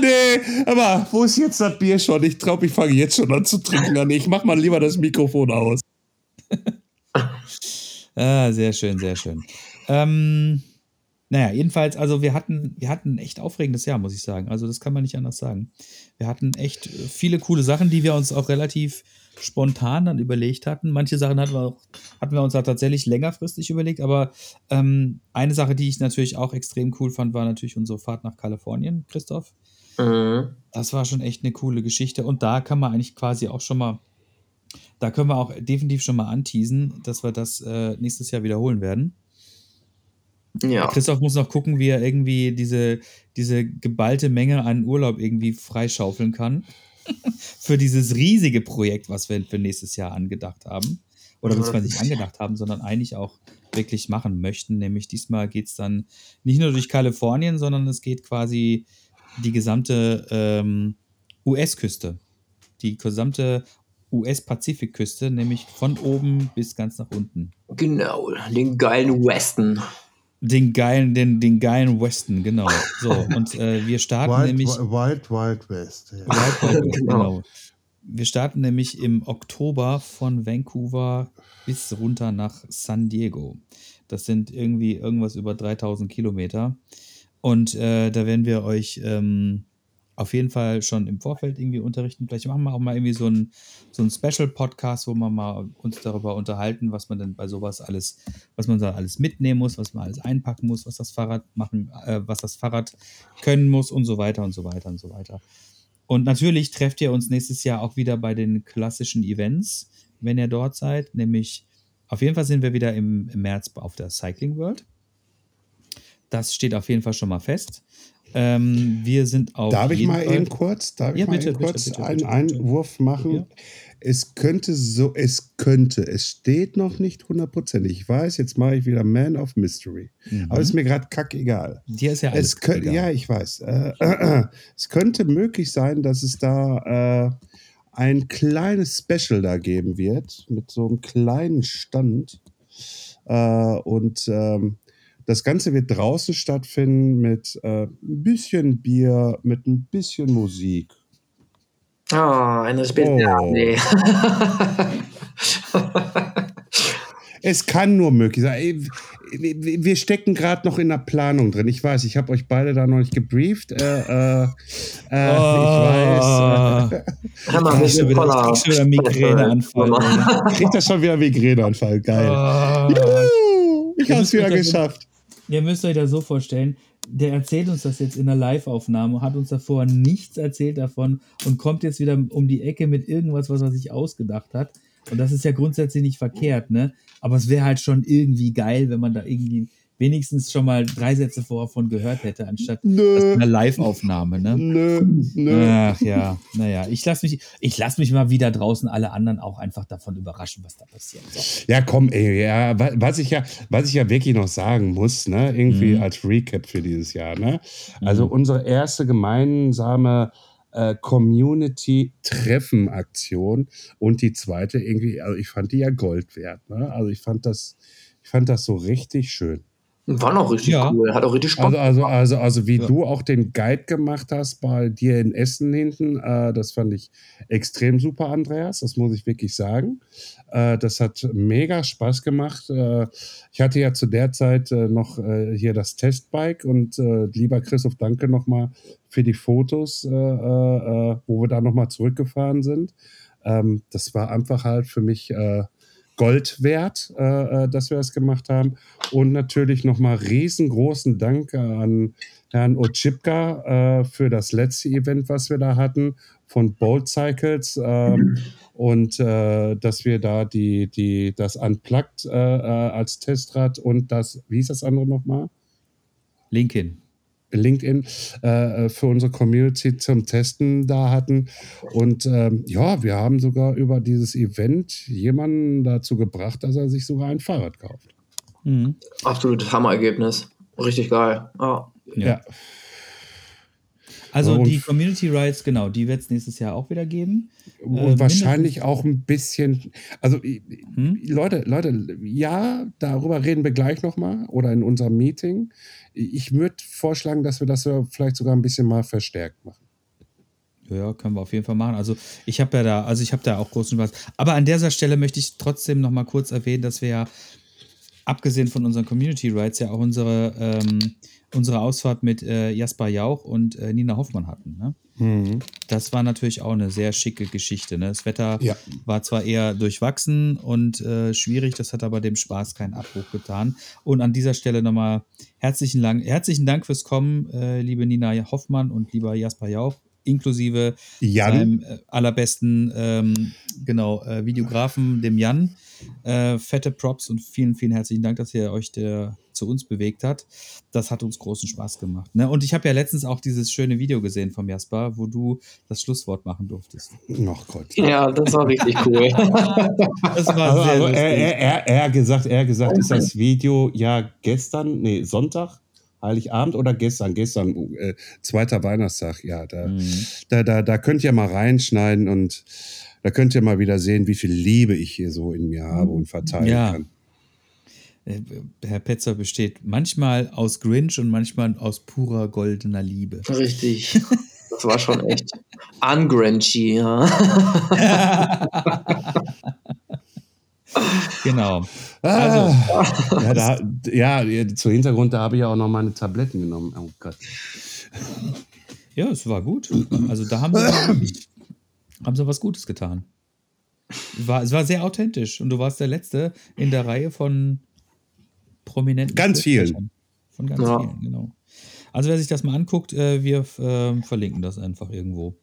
S1: nee, aber wo ist jetzt das Bier schon? Ich glaube, ich fange jetzt schon an zu trinken. Ich mach mal lieber das Mikrofon aus.
S3: Ah, sehr schön, sehr schön. Ähm, Naja, jedenfalls, also wir hatten, wir hatten ein echt aufregendes Jahr, muss ich sagen. Also das kann man nicht anders sagen. Wir hatten echt äh, viele coole Sachen, die wir uns auch relativ spontan dann überlegt hatten. Manche Sachen hatten wir, auch, hatten wir uns da tatsächlich längerfristig überlegt, aber ähm, eine Sache, die ich natürlich auch extrem cool fand, war natürlich unsere Fahrt nach Kalifornien, Christoph.
S2: Mhm.
S3: Das war schon echt eine coole Geschichte. Und da kann man eigentlich quasi auch schon mal, da können wir auch definitiv schon mal anteasen, dass wir das äh, nächstes Jahr wiederholen werden.
S2: Ja.
S3: Christoph muss noch gucken, wie er irgendwie diese, diese geballte Menge an Urlaub irgendwie freischaufeln kann. für dieses riesige Projekt, was wir für nächstes Jahr angedacht haben. Oder
S2: Ja,
S3: beziehungsweise
S2: das
S3: nicht angedacht haben, sondern eigentlich auch wirklich machen möchten. Nämlich diesmal geht es dann nicht nur durch Kalifornien, sondern es geht quasi die gesamte ähm, US-Küste. Die gesamte US-Pazifikküste, nämlich von oben bis ganz nach unten.
S2: Genau, den geilen Weston.
S3: Den geilen, den, den geilen Weston, genau. So, und äh, wir starten
S4: Wild,
S3: nämlich.
S4: Wild, Wild West. Ja.
S3: Wild Wild West,
S2: Genau.
S3: genau. Wir starten nämlich im Oktober von Vancouver bis runter nach San Diego. Das sind irgendwie irgendwas über 3000 Kilometer. Und äh, da werden wir euch ähm, auf jeden Fall schon im Vorfeld irgendwie unterrichten. Vielleicht machen wir auch mal irgendwie so einen so Special-Podcast, wo wir mal uns darüber unterhalten, was man denn bei sowas alles, was man da alles mitnehmen muss, was man alles einpacken muss, was das Fahrrad machen, äh, was das Fahrrad können muss und so weiter und so weiter und so weiter. Und natürlich trefft ihr uns nächstes Jahr auch wieder bei den klassischen Events, wenn ihr dort seid. Nämlich, auf jeden Fall sind wir wieder im, im März auf der Cycling World. Das steht auf jeden Fall schon mal fest. Ähm, wir sind auf.
S1: Darf ich mal
S3: Fall-
S1: eben kurz, darf ich
S3: Ja,
S1: mal
S3: bitte,
S1: eben kurz
S3: bitte,
S1: einen
S3: bitte, bitte.
S1: Einwurf machen?
S3: Ja.
S1: Es könnte so, es könnte, es steht noch nicht hundertprozentig. Ich weiß, jetzt mache ich wieder Man of Mystery.
S3: Mhm.
S1: Aber ist mir gerade kackegal.
S3: Dir ist ja alles
S1: Es könnte,
S3: egal.
S1: ja, ich weiß. Äh, es könnte möglich sein, dass es da äh, ein kleines Special da geben wird mit so einem kleinen Stand. Äh, und ähm, das Ganze wird draußen stattfinden mit äh, ein bisschen Bier, mit ein bisschen Musik.
S2: Ah, eine Spe
S1: Oh.
S2: Ja, nee.
S1: Es kann nur möglich sein. Wir stecken gerade noch in der Planung drin. Ich weiß, ich habe euch beide da noch nicht gebrieft. Äh, äh, äh, Ich weiß.
S2: Hör mal, wir
S3: krieg schon wieder- ich krieg schon wieder Migräneanfall,
S1: kriegt das schon wieder Migräneanfall. Geil.
S3: Ah.
S1: Juhu, ich habe es wieder geschafft.
S3: Ihr müsst euch das so vorstellen, der erzählt uns das jetzt in der Live-Aufnahme, hat uns davor nichts erzählt davon und kommt jetzt wieder um die Ecke mit irgendwas, was er sich ausgedacht hat. Und das ist ja grundsätzlich nicht verkehrt, ne? Aber es wäre halt schon irgendwie geil, wenn man da irgendwie wenigstens schon mal drei Sätze vorher von gehört hätte, anstatt
S1: Nö,
S3: einer Live-Aufnahme, ne?
S1: nö, nö.
S3: Ach ja, naja, ich lasse mich, ich lass mich mal wieder draußen alle anderen auch einfach davon überraschen, was da passiert. So.
S1: Ja, komm, ey, ja, wa- was ich ja, was ich ja wirklich noch sagen muss, ne, irgendwie
S3: Mhm.
S1: als Recap für dieses Jahr, ne? Also
S3: Mhm.
S1: unsere erste gemeinsame äh, Community-Treffen-Aktion und die zweite irgendwie, also ich fand die ja Gold wert, ne? Also ich fand das, ich fand das so richtig schön.
S2: War noch richtig
S3: Ja.
S2: cool. Hat auch richtig Spaß.
S1: Also, also, also, also wie
S3: Ja.
S1: du auch den Guide gemacht hast bei dir in Essen hinten, äh, das fand ich extrem super, Andreas. Das muss ich wirklich sagen. Äh, das hat mega Spaß gemacht. Äh, ich hatte ja zu der Zeit äh, noch äh, hier das Testbike und äh, lieber Christoph, danke nochmal für die Fotos, wo wir da nochmal zurückgefahren sind. Ähm, das war einfach halt für mich Gold wert, äh, äh, dass wir das gemacht haben. Und natürlich nochmal riesengroßen Dank an Herrn Ochipka äh, für das letzte Event, was wir da hatten, von Bolt Cycles. ähm, und äh, dass wir da die, die, das Unplugged äh, als Testrad und das, wie hieß das andere nochmal?
S3: LinkedIn.
S1: LinkedIn äh, für unsere Community zum Testen da hatten. Und ähm, ja, wir haben sogar über dieses Event jemanden dazu gebracht, dass er sich sogar ein Fahrrad kauft.
S3: Mhm.
S2: Absolutes Hammerergebnis. Richtig geil. Ja.
S3: Ja. Also
S1: Und-
S3: die Community Rights, genau, die wird es nächstes Jahr auch wieder geben.
S1: Und
S3: Äh,
S1: wahrscheinlich auch ein bisschen, also
S3: Hm?
S1: Leute, Leute, ja, darüber reden wir gleich nochmal oder in unserem Meeting. Ich würde vorschlagen, dass wir das vielleicht sogar ein bisschen mal verstärkt machen.
S3: Ja, können wir auf jeden Fall machen. Also ich habe ja da, also ich habe da auch großen Spaß. Aber an dieser Stelle möchte ich trotzdem noch mal kurz erwähnen, dass wir ja abgesehen von unseren Community Rights ja auch unsere, ähm, unsere Ausfahrt mit äh, Jasper Jauch und äh, Nina Hoffmann hatten. Ne?
S1: Mhm.
S3: Das war natürlich auch eine sehr schicke Geschichte. Ne? Das Wetter
S1: Ja.
S3: war zwar eher durchwachsen und äh, schwierig, das hat aber dem Spaß keinen Abbruch getan. Und an dieser Stelle nochmal herzlichen, Dank, herzlichen Dank fürs Kommen, äh, liebe Nina Hoffmann und lieber Jasper Jauch, inklusive
S1: Jan,
S3: seinem äh, allerbesten ähm, genau, äh, Videografen, dem Jan. Äh, fette Props und vielen, vielen herzlichen Dank, dass ihr euch der, zu uns bewegt hat. Das hat uns großen Spaß gemacht. Ne? Und ich habe ja letztens auch dieses schöne Video gesehen vom Jasper, wo du das Schlusswort machen durftest.
S1: oh Gott.
S2: Ja, das war richtig cool.
S3: Das war
S1: Also,
S3: sehr
S1: also
S3: lustig.
S1: er, er, er, er gesagt, er gesagt, ist das Video ja gestern, nee, Sonntag, Heiligabend oder gestern? Gestern, äh, zweiter Weihnachtstag, ja, da,
S3: Mhm.
S1: da, da, da könnt ihr mal reinschneiden und da könnt ihr mal wieder sehen, wie viel Liebe ich hier so in mir habe und verteilen
S3: Ja.
S1: kann.
S3: Äh, Herr Petzer besteht manchmal aus Grinch und manchmal aus purer goldener Liebe.
S2: Richtig. Das war schon echt ungrunchy. Ja.
S3: Genau.
S1: Also, ja, da, ja, ja, zu Hintergrund, da habe ich ja auch noch meine Tabletten genommen. Oh Gott.
S3: Ja, es war gut. Also da haben sie, haben sie was Gutes getan. War, es war sehr authentisch und du warst der Letzte in der Reihe von prominenten.
S1: Ganz vielen.
S3: Von ganz
S2: Ja.
S3: vielen, genau. Also wer sich das mal anguckt, äh, wir äh, verlinken das einfach irgendwo.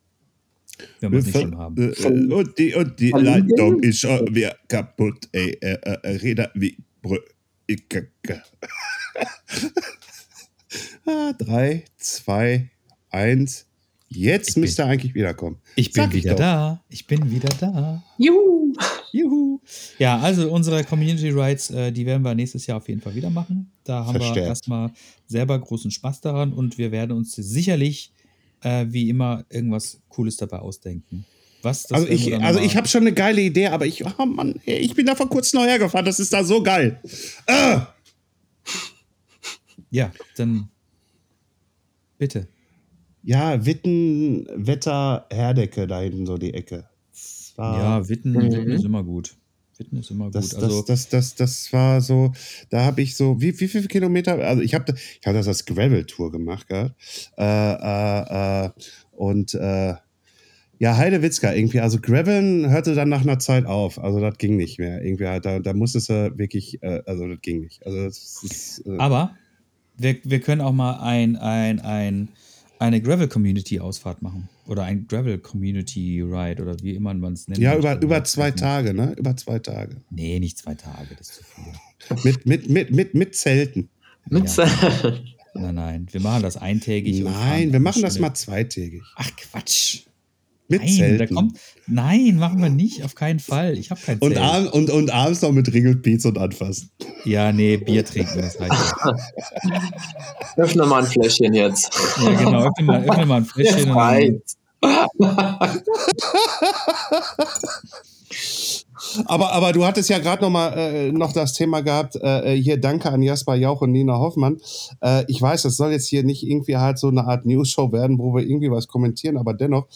S3: Wenn wir es nicht schon haben.
S1: Äh, äh, Und die, und die? Leitung ist schon wieder kaputt, ey. Äh, äh, Räder wie Brücke. ah, drei, zwei, eins. Jetzt
S3: Ich bin-
S1: müsste er eigentlich wiederkommen.
S3: Ich bin
S1: Sag ich
S3: wieder
S1: doch.
S3: da. Ich bin wieder da.
S2: Juhu.
S3: Juhu. Ja, also unsere Community Rights, äh, die werden wir nächstes Jahr auf jeden Fall wieder machen. Da haben wir
S1: Verstärkt.
S3: erstmal selber großen Spaß daran und wir werden uns sicherlich äh, wie immer irgendwas Cooles dabei ausdenken. Was? das
S1: Also
S3: wir
S1: ich, also ich habe schon eine geile Idee, aber ich, oh Mann, ich bin da vor kurzem neu hergefahren. Das ist da so geil. Ah!
S3: Ja, dann bitte.
S1: Ja, Witten, Wetter, Herdecke da hinten so die Ecke.
S3: Ja, Witten,
S2: Mhm.
S3: Witten ist immer gut. Witten ist immer gut.
S1: Das,
S3: also,
S1: das, das, das, das war so, da habe ich so, wie, wie viele Kilometer, also ich habe ich hab das als Gravel-Tour gemacht, gell? Äh, äh, äh, und äh, ja, Heidewitzka irgendwie, also Graveln hörte dann nach einer Zeit auf, also das ging nicht mehr. Irgendwie, halt, da, da musstest du wirklich, äh, also das ging nicht. Also das ist, äh,
S3: aber wir, wir können auch mal ein, ein, ein, eine Gravel-Community-Ausfahrt machen. Oder ein Gravel-Community-Ride oder wie immer man es nennt.
S1: ja, über, über zwei Tage, ne? Über zwei Tage.
S3: Nee, nicht zwei Tage, das ist zu viel.
S1: Mit, mit, mit, mit, mit Zelten.
S2: Mit
S3: Ja. Nein, nein, wir machen das eintägig.
S1: Nein, wir machen das mal zweitägig.
S3: Ach Quatsch.
S1: Mit
S3: nein, da
S1: Zelten.
S3: kommt. Nein, machen wir nicht, auf keinen Fall. Ich habe kein
S1: und,
S3: Zelt.
S1: abends, und, und abends noch mit Ringelpiez und anfassen.
S3: Ja, nee, Bier trinken, das reicht. ja.
S2: Öffne mal ein Fläschchen jetzt.
S3: Ja, genau. Öffne mal, öffne mal ein Fläschchen.
S2: Jetzt
S3: und dann-
S2: reicht's.
S1: Aber, aber du hattest ja gerade noch mal äh, noch das Thema gehabt, äh, hier danke an Jasper Jauch und Nina Hoffmann. Äh, ich weiß, das soll jetzt hier nicht irgendwie halt so eine Art News-Show werden, wo wir irgendwie was kommentieren, aber dennoch,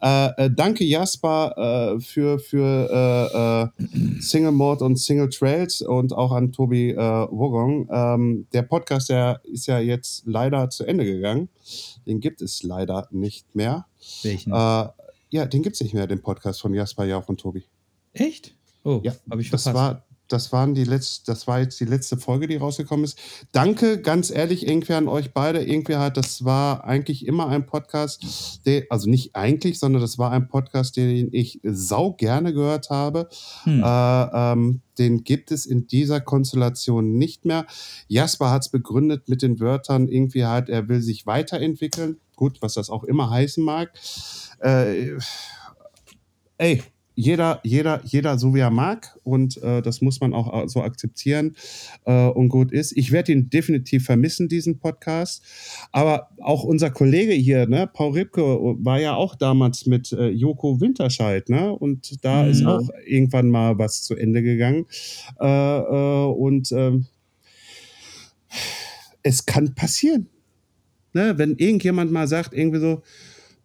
S1: äh, äh, danke Jasper äh, für, für äh, äh, Single Mode und Single Trails und auch an Tobi äh, Wogong. Ähm, der Podcast, der ist ja jetzt leider zu Ende gegangen. Den gibt es leider nicht mehr.
S3: Welchen?
S1: Äh, ja, den gibt es nicht mehr, den Podcast von Jasper Jauch und Tobi.
S3: Echt? Oh,
S1: Ja,
S3: habe ich
S1: das
S3: verpasst.
S1: war, das waren die letzte, das war jetzt die letzte Folge, die rausgekommen ist. Danke, ganz ehrlich, irgendwie an euch beide. Irgendwie halt, das war eigentlich immer ein Podcast, der, also nicht eigentlich, sondern das war ein Podcast, den ich sau gerne gehört habe.
S3: Hm.
S1: Äh, ähm, den gibt es in dieser Konstellation nicht mehr. Jasper hat es begründet mit den Wörtern, irgendwie halt, er will sich weiterentwickeln. Gut, was das auch immer heißen mag. Äh, ey, jeder, jeder, jeder so wie er mag und äh, das muss man auch äh, so akzeptieren äh, und gut ist. Ich werde ihn definitiv vermissen, diesen Podcast. Aber auch unser Kollege hier, ne, Paul Ripke, war ja auch damals mit äh, Joko Winterscheid, ne? Und da
S3: Mhm.
S1: ist auch irgendwann mal was zu Ende gegangen. Äh, äh, und ähm, es kann passieren. Ne? Wenn irgendjemand mal sagt, irgendwie so,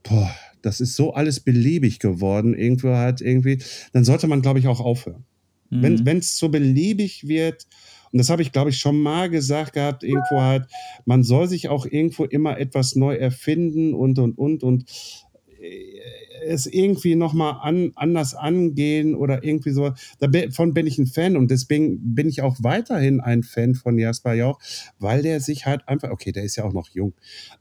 S1: boah, das ist so alles beliebig geworden, irgendwo halt irgendwie, dann sollte man, glaube ich, auch aufhören.
S3: Mhm.
S1: Wenn Wenn es so beliebig wird Und das habe ich, glaube ich, schon mal gesagt gehabt, irgendwo halt, man soll sich auch irgendwo immer etwas neu erfinden und, und, und, und es irgendwie nochmal an, anders angehen oder irgendwie so. Davon bin ich ein Fan und deswegen bin ich auch weiterhin ein Fan von Jasper Jauch, weil der sich halt einfach, okay, der ist ja auch noch jung,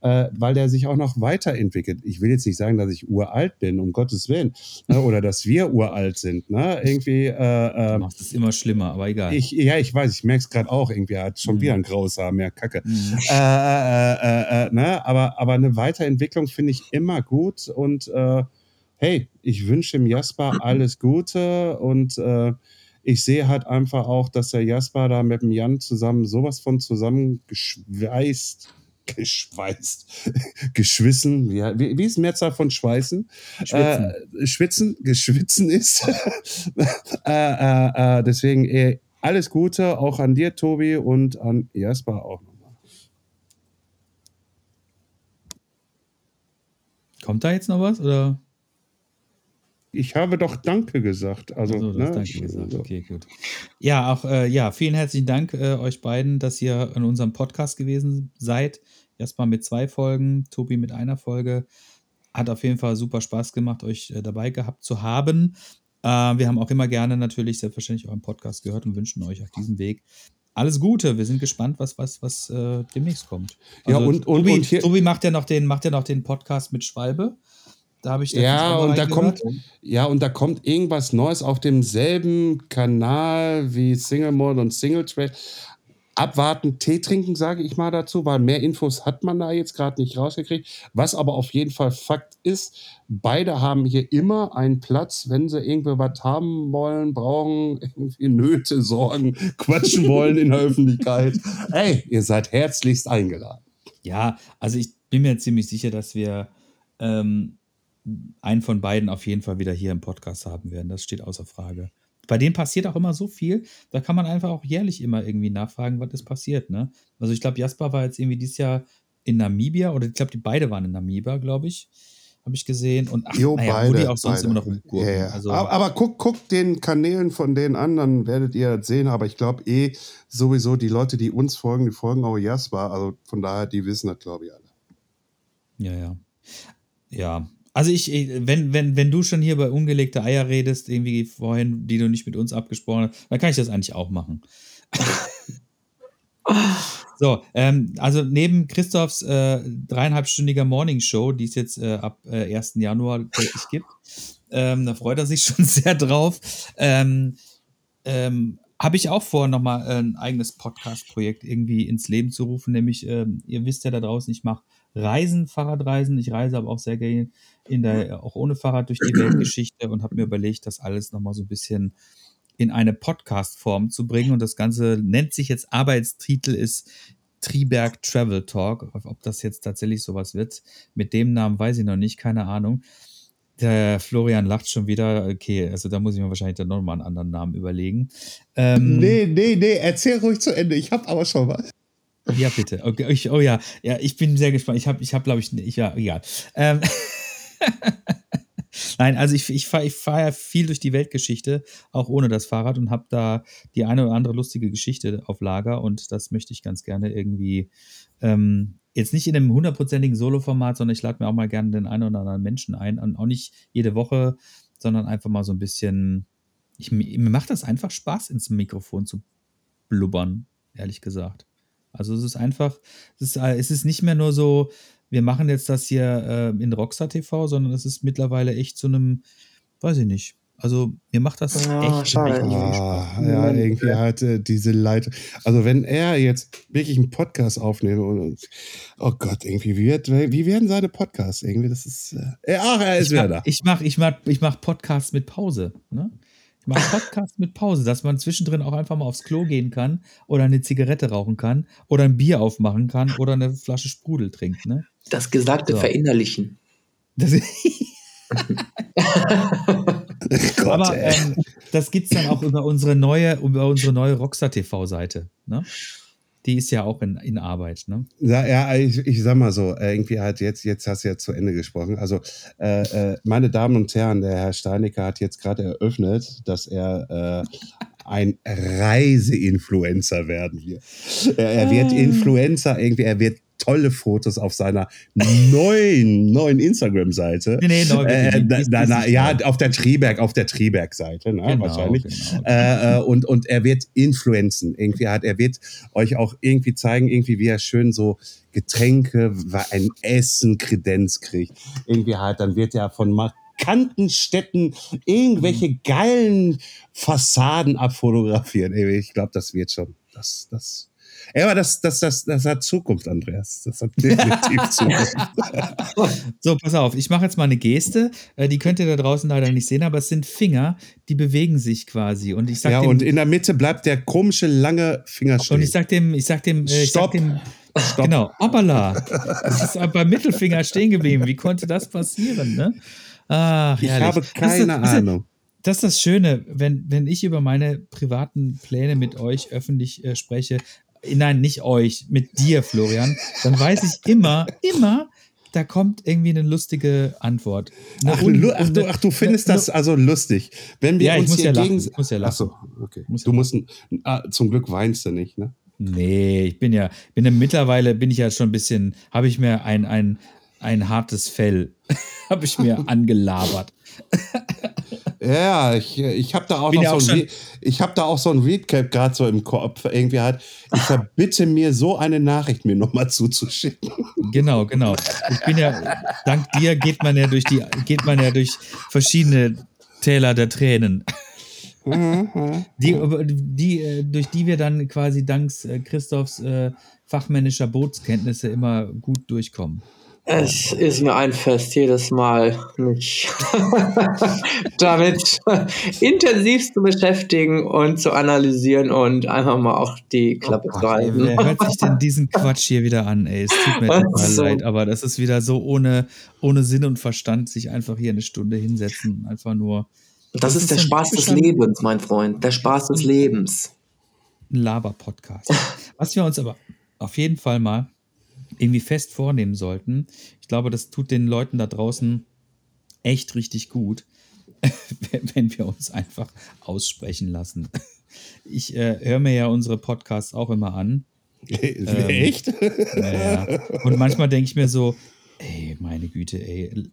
S1: äh, weil der sich auch noch weiterentwickelt. Ich will jetzt nicht sagen, dass ich uralt bin, um Gottes Willen, ne, oder dass wir uralt sind. Ne? Irgendwie. Äh, äh,
S3: machst es immer schlimmer, aber egal.
S1: ich, ja, ich weiß, ich merke es gerade auch. Irgendwie er hat schon
S3: Mhm.
S1: wieder ein graues Haar, mehr Kacke.
S3: Mhm.
S1: Äh, äh, äh, ne? aber, aber eine Weiterentwicklung finde ich immer gut. Und äh, hey, ich wünsche dem Jasper alles Gute. Und äh, ich sehe halt einfach auch, dass der Jasper da mit dem Jan zusammen sowas von zusammengeschweißt. Geschweißt, geschwissen, wie, wie, wie ist Mehrzahl von Schweißen?
S3: Schwitzen.
S1: Äh, schwitzen, geschwitzen ist. äh, äh, äh, deswegen eh, alles Gute auch an dir, Tobi, und an Jasper auch nochmal.
S3: Kommt da jetzt noch was? Oder?
S1: Ich habe doch Danke gesagt. Also,
S3: Also,
S1: ne,
S3: danke gesagt. Okay, gut. Ja, auch äh, ja, vielen herzlichen Dank äh, euch beiden, dass ihr in unserem Podcast gewesen seid. Jasper mit zwei Folgen, Tobi mit einer Folge. Hat auf jeden Fall super Spaß gemacht, euch äh, dabei gehabt zu haben. Äh, wir haben auch immer gerne natürlich selbstverständlich euren Podcast gehört und wünschen euch auf diesem Weg alles Gute. Wir sind gespannt, was, was, was äh, demnächst kommt.
S1: Ja, und- und-
S3: Tobi,
S1: und hier-
S3: Tobi macht ja noch den, macht ja noch den Podcast mit Schwalbe. Da habe ich
S1: Ja, und da kommt, ja, und da kommt irgendwas Neues auf demselben Kanal wie Single Mode und Single Track. Abwarten, Tee trinken, sage ich mal dazu, weil mehr Infos hat man da jetzt gerade nicht rausgekriegt. Was aber auf jeden Fall Fakt ist, beide haben hier immer einen Platz, wenn sie irgendwie was haben wollen, brauchen, irgendwie Nöte, Sorgen, quatschen wollen in der Öffentlichkeit. Ey, ihr seid herzlichst eingeladen.
S3: Ja, also ich bin mir ziemlich sicher, dass wir ähm, einen von beiden auf jeden Fall wieder hier im Podcast haben werden. Das steht außer Frage. Bei denen passiert auch immer so viel, da kann man einfach auch jährlich immer irgendwie nachfragen, was ist passiert. Ne? Also ich glaube, Jasper war jetzt irgendwie dieses Jahr in Namibia oder ich glaube, die beide waren in Namibia, glaube ich. Habe ich gesehen. Und ach,
S4: Jo,
S3: naja,
S4: beide,
S3: wo die auch sonst
S4: beide.
S3: immer noch rumgurken.
S4: Ja, ja.
S3: Also,
S1: aber, aber guckt guck den Kanälen von den anderen, werdet ihr das sehen. Aber ich glaube eh sowieso, die Leute, die uns folgen, die folgen auch Jasper. Also von daher, die wissen das, glaube ich, alle.
S3: Ja, ja. Ja. Also ich, wenn, wenn, wenn du schon hier bei ungelegte Eier redest, irgendwie vorhin, die du nicht mit uns abgesprochen hast, dann kann ich das eigentlich auch machen. so, ähm, also neben Christophs äh, dreieinhalbstündiger Morning Show, die es jetzt äh, ab äh, 1. Januar täglich gibt, ähm, da freut er sich schon sehr drauf. Ähm, ähm, habe ich auch vor, nochmal ein eigenes Podcast-Projekt irgendwie ins Leben zu rufen. Nämlich, ähm, ihr wisst ja da draußen, ich mache Reisen, Fahrradreisen. Ich reise aber auch sehr gerne in der, auch ohne Fahrrad durch die Weltgeschichte und habe mir überlegt, das alles nochmal so ein bisschen in eine Podcast-Form zu bringen. Und das Ganze nennt sich jetzt, Arbeitstitel ist Triberg Travel Talk. Ob das jetzt tatsächlich sowas wird, mit dem Namen weiß ich noch nicht, keine Ahnung. Der Florian lacht schon wieder. Okay, also da muss ich mir wahrscheinlich dann nochmal einen anderen Namen überlegen. Ähm,
S1: nee, nee, erzähl ruhig zu Ende. Ich habe aber schon was.
S3: Ja, bitte. Okay, ich, oh ja, ja, ich bin sehr gespannt. Ich habe, ich hab, glaube ich, ich, ja, egal. Ähm, Nein, also ich, ich fahre fahr ja viel durch die Weltgeschichte, auch ohne das Fahrrad und habe da die eine oder andere lustige Geschichte auf Lager und das möchte ich ganz gerne irgendwie ähm, jetzt nicht in einem hundertprozentigen Solo-Format, sondern ich lade mir auch mal gerne den einen oder anderen Menschen ein und auch nicht jede Woche, sondern einfach mal so ein bisschen, ich, mir macht das einfach Spaß, ins Mikrofon zu blubbern, ehrlich gesagt. Also es ist einfach, es ist, äh, es ist nicht mehr nur so, wir machen jetzt das hier äh, in Rockstar TV, sondern es ist mittlerweile echt zu einem, weiß ich nicht. Also mir macht das
S2: Ja,
S3: echt
S2: schade.
S3: richtig
S1: Ah,
S3: Spaß.
S1: ja, irgendwie hat äh, diese Leitung. Also wenn er jetzt wirklich einen Podcast aufnimmt und oh Gott, irgendwie wie, wird, wie werden seine Podcasts irgendwie? Das ist äh, ach, er ist
S3: Ich
S1: wieder
S3: mach,
S1: da.
S3: ich mache ich mach, ich mach Podcasts mit Pause. Ne? Ich mache Podcasts mit Pause, dass man zwischendrin auch einfach mal aufs Klo gehen kann oder eine Zigarette rauchen kann oder ein Bier aufmachen kann oder eine Flasche Sprudel trinkt. Ne?
S2: Das Gesagte
S3: So.
S2: verinnerlichen.
S3: Das,
S1: Gott,
S3: aber ähm, das gibt's dann auch über unsere neue, über unsere neue Rockstar TV-Seite. Ne? Die ist ja auch in, in Arbeit. Ne?
S1: Ja, ja ich, ich sag mal so, äh, irgendwie halt jetzt, jetzt hast du ja zu Ende gesprochen. Also, äh, äh, meine Damen und Herren, der Herr Steinecker hat jetzt gerade eröffnet, dass er äh, ein Reiseinfluencer werden wir. Er, er wird Influencer irgendwie, er wird tolle Fotos auf seiner neuen, neuen Instagram-Seite.
S3: Nee, nee, neu,
S1: äh,
S3: die- die-
S1: na,
S3: die-
S1: na, na,
S3: die-
S1: ja, auf der Triberg, auf der Triberg-Seite, ne,
S3: Genau,
S1: wahrscheinlich.
S3: genau.
S1: Äh, äh, und, und er wird influenzen. Irgendwie hat, er wird euch auch irgendwie zeigen, irgendwie, wie er schön so Getränke, ein Essen Kredenz kriegt. Irgendwie halt, dann wird er von markanten Städten irgendwelche geilen Fassaden abfotografieren. Ey, Ich glaube, das wird schon. Das, das. Ja, aber das, das, das, das hat Zukunft, Andreas. Das hat definitiv Zukunft.
S3: So, pass auf, ich mache jetzt mal eine Geste. Äh, die könnt ihr da draußen leider nicht sehen, aber es sind Finger, die bewegen sich quasi. Und ich sag
S1: Ja,
S3: dem,
S1: und in der Mitte bleibt der komische lange Finger stehen.
S3: und ich sag dem, ich sag dem, äh, ich sag
S1: Stopp.
S3: dem, genau, hoppala. Es ist beim Mittelfinger stehen geblieben. Wie konnte das passieren, ne? Ach,
S1: ich
S3: herrlich.
S1: habe keine
S3: das ist-
S1: Ahnung.
S3: Das ist das Schöne, wenn, wenn ich über meine privaten Pläne mit euch öffentlich äh, spreche, äh, nein, nicht euch, mit dir, Florian, dann weiß ich immer, immer, da kommt irgendwie eine lustige Antwort. Eine
S1: Ach,
S3: un-
S1: ach, du, ach, du findest das also lustig. Wenn wir
S3: Ja, ich
S1: uns
S3: muss
S1: hier
S3: ja lachen,
S1: gegen...
S3: ich muss ja lachen.
S1: Ach so, okay.
S3: Muss ja
S1: du musst... Ah, zum Glück weinst du nicht, ne?
S3: Nee, ich bin ja, bin ja mittlerweile, bin ich ja schon ein bisschen, habe ich mir ein, ein, ein hartes Fell, habe ich mir angelabert.
S1: Ja, ich, ich habe da auch
S3: Bin
S1: noch
S3: ja auch
S1: so ein, ich habe da auch so ein Recap gerade so im Kopf. Irgendwie halt, ich verbitte mir so eine Nachricht mir nochmal zuzuschicken.
S3: Genau, genau. Ich bin ja, dank dir geht man ja durch die, geht man ja durch verschiedene Täler der Tränen. Die, die, durch die wir dann quasi dank äh, Christophs äh, fachmännischer Bootskenntnisse immer gut durchkommen.
S2: Es ist mir ein Fest, jedes Mal mich damit intensiv zu beschäftigen und zu analysieren und einfach mal auch die Klappe zu
S3: Ey,
S2: halten.
S3: wer hört sich denn diesen Quatsch hier wieder an? Ey, es tut mir total
S2: so?
S3: leid, aber das ist wieder so ohne, ohne Sinn und Verstand, sich einfach hier eine Stunde hinsetzen, einfach nur
S2: Das, ist der
S3: so ein
S2: Spaß des Lebens, mein Freund. Der Spaß des Lebens.
S3: ein Laber-Podcast. Was wir uns aber auf jeden Fall mal irgendwie fest vornehmen sollten, ich glaube, das tut den Leuten da draußen echt richtig gut, wenn wir uns einfach aussprechen lassen. Ich äh, höre mir ja unsere Podcasts auch immer an. Ähm,
S1: Echt?
S3: Naja. Und manchmal denke ich mir so, ey, meine Güte, ey,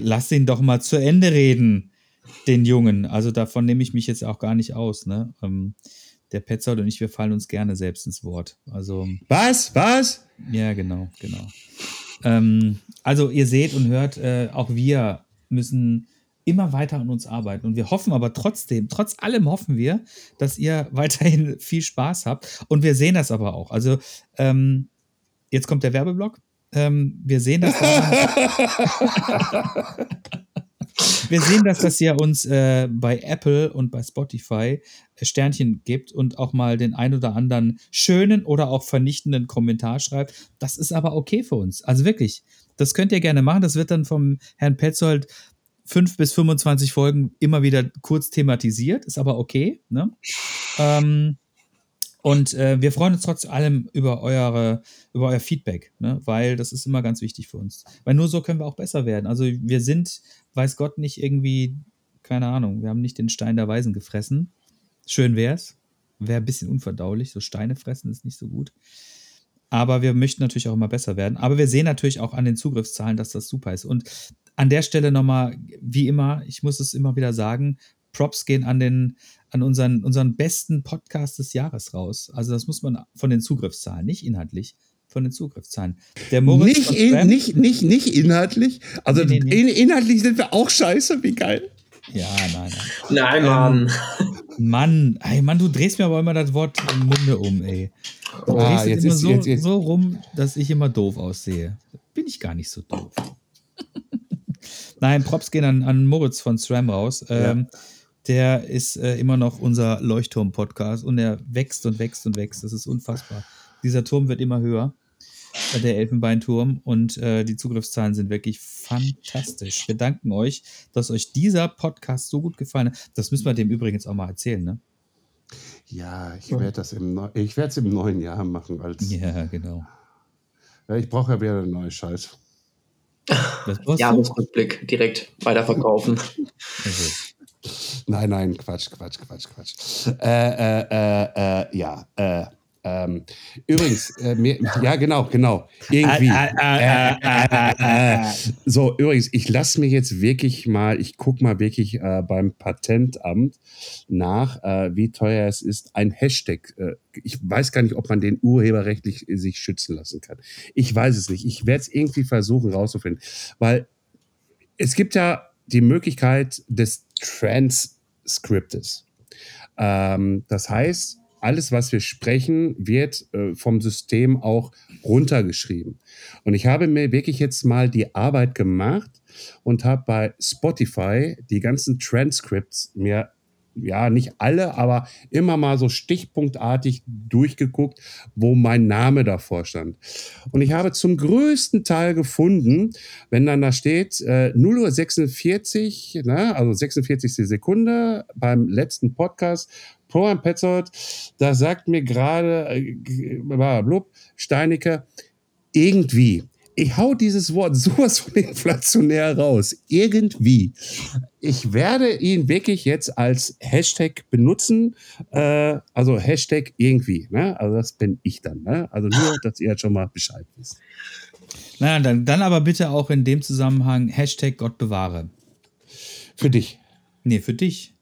S3: lass ihn doch mal zu Ende reden, den Jungen. Also davon nehme ich mich jetzt auch gar nicht aus, ne? Ähm, der Petzold und ich, wir fallen uns gerne selbst ins Wort. Also,
S1: Was? Was?
S3: ja, genau, genau. Ähm, also ihr seht und hört, äh, auch wir müssen immer weiter an uns arbeiten. Und wir hoffen aber trotzdem, trotz allem hoffen wir, dass ihr weiterhin viel Spaß habt. Und wir sehen das aber auch. Also ähm, jetzt kommt der Werbeblock. Ähm, wir sehen das. wir sehen das, dass ihr uns äh, bei Apple und bei Spotify äh, Sternchen gibt und auch mal den ein oder anderen schönen oder auch vernichtenden Kommentar schreibt. Das ist aber okay für uns. Also wirklich, das könnt ihr gerne machen. Das wird dann vom Herrn Petzold fünf bis 25 Folgen immer wieder kurz thematisiert. Ist aber okay. Ne? Ähm, und äh, wir freuen uns trotz allem über, eure, über euer Feedback, ne? weil das ist immer ganz wichtig für uns. Weil nur so können wir auch besser werden. Also wir sind, weiß Gott, nicht irgendwie, keine Ahnung, wir haben nicht den Stein der Weisen gefressen. Schön wär's. Wäre ein bisschen unverdaulich. So Steine fressen ist nicht so gut. Aber wir möchten natürlich auch immer besser werden. Aber wir sehen natürlich auch an den Zugriffszahlen, dass das super ist. Und an der Stelle nochmal, wie immer, ich muss es immer wieder sagen, Props gehen an den, an unseren, unseren besten Podcast des Jahres raus. Also das muss man von den Zugriffszahlen, nicht inhaltlich, von den Zugriffszahlen. Der Moritz
S1: Nicht, in, nicht, nicht, nicht inhaltlich. Also
S3: Nee, nee, nee.
S1: In, inhaltlich sind wir auch scheiße, wie geil.
S3: Ja, nein, nein.
S2: Nein, Mann.
S3: Mann, ey, Mann, du drehst mir aber immer das Wort im Munde um, ey. Du
S1: Ah,
S3: drehst es
S1: jetzt
S3: immer
S1: ist-
S3: so,
S1: jetzt- jetzt-
S3: so rum, dass ich immer doof aussehe. Bin ich gar nicht so doof. Nein, Props gehen an, an Moritz von SRAM raus. Ähm, Der ist äh, immer noch unser Leuchtturm-Podcast und er wächst und wächst und wächst. Das ist unfassbar. Dieser Turm wird immer höher, äh, der Elfenbeinturm, und äh, die Zugriffszahlen sind wirklich fantastisch. Wir danken euch, dass euch dieser Podcast so gut gefallen hat. Das müssen wir dem übrigens auch mal erzählen, ne?
S1: Ja, ich werde das im, Neu- ich werde es im neuen Jahr machen. Als,
S3: Ja, genau.
S1: Ja, ich brauche ja wieder eine neue
S3: so.
S2: Jahresrückblick direkt weiterverkaufen.
S3: Also,
S1: Nein, nein, Quatsch, Quatsch, Quatsch, Quatsch. Äh, äh, äh, äh, ja, äh, ähm, übrigens, äh, mir, ja, genau, genau. Irgendwie.
S3: Äh, äh,
S1: so, übrigens, ich lasse mir jetzt wirklich mal, ich gucke mal wirklich äh, beim Patentamt nach, äh, wie teuer es ist, ein Hashtag. Ich weiß gar nicht, ob man den urheberrechtlich sich schützen lassen kann. Ich weiß es nicht. Ich werde es irgendwie versuchen rauszufinden, weil es gibt ja die Möglichkeit des Transcriptes. Ähm, das heißt, alles, was wir sprechen, wird äh, vom System auch runtergeschrieben. Und ich habe mir wirklich jetzt mal die Arbeit gemacht und habe bei Spotify die ganzen Transcripts mir ja, nicht alle, aber immer mal so stichpunktartig durchgeguckt, wo mein Name davor stand. Und ich habe zum größten Teil gefunden, wenn dann da steht, äh, 0 Uhr 46, ne, also 46. Sekunde beim letzten Podcast, Pro and Petzold, da sagt mir gerade, äh, blub, Steinecke, irgendwie. Ich hau dieses Wort sowas von inflationär raus. Irgendwie. Ich werde ihn wirklich jetzt als Hashtag benutzen. Äh, also Hashtag irgendwie. Ne? Also das bin ich dann. Ne? Also nur, dass ihr jetzt schon mal Bescheid wisst.
S3: Nein, dann, dann aber bitte auch in dem Zusammenhang Hashtag Gott bewahre.
S1: Für dich.
S3: Nee, für dich.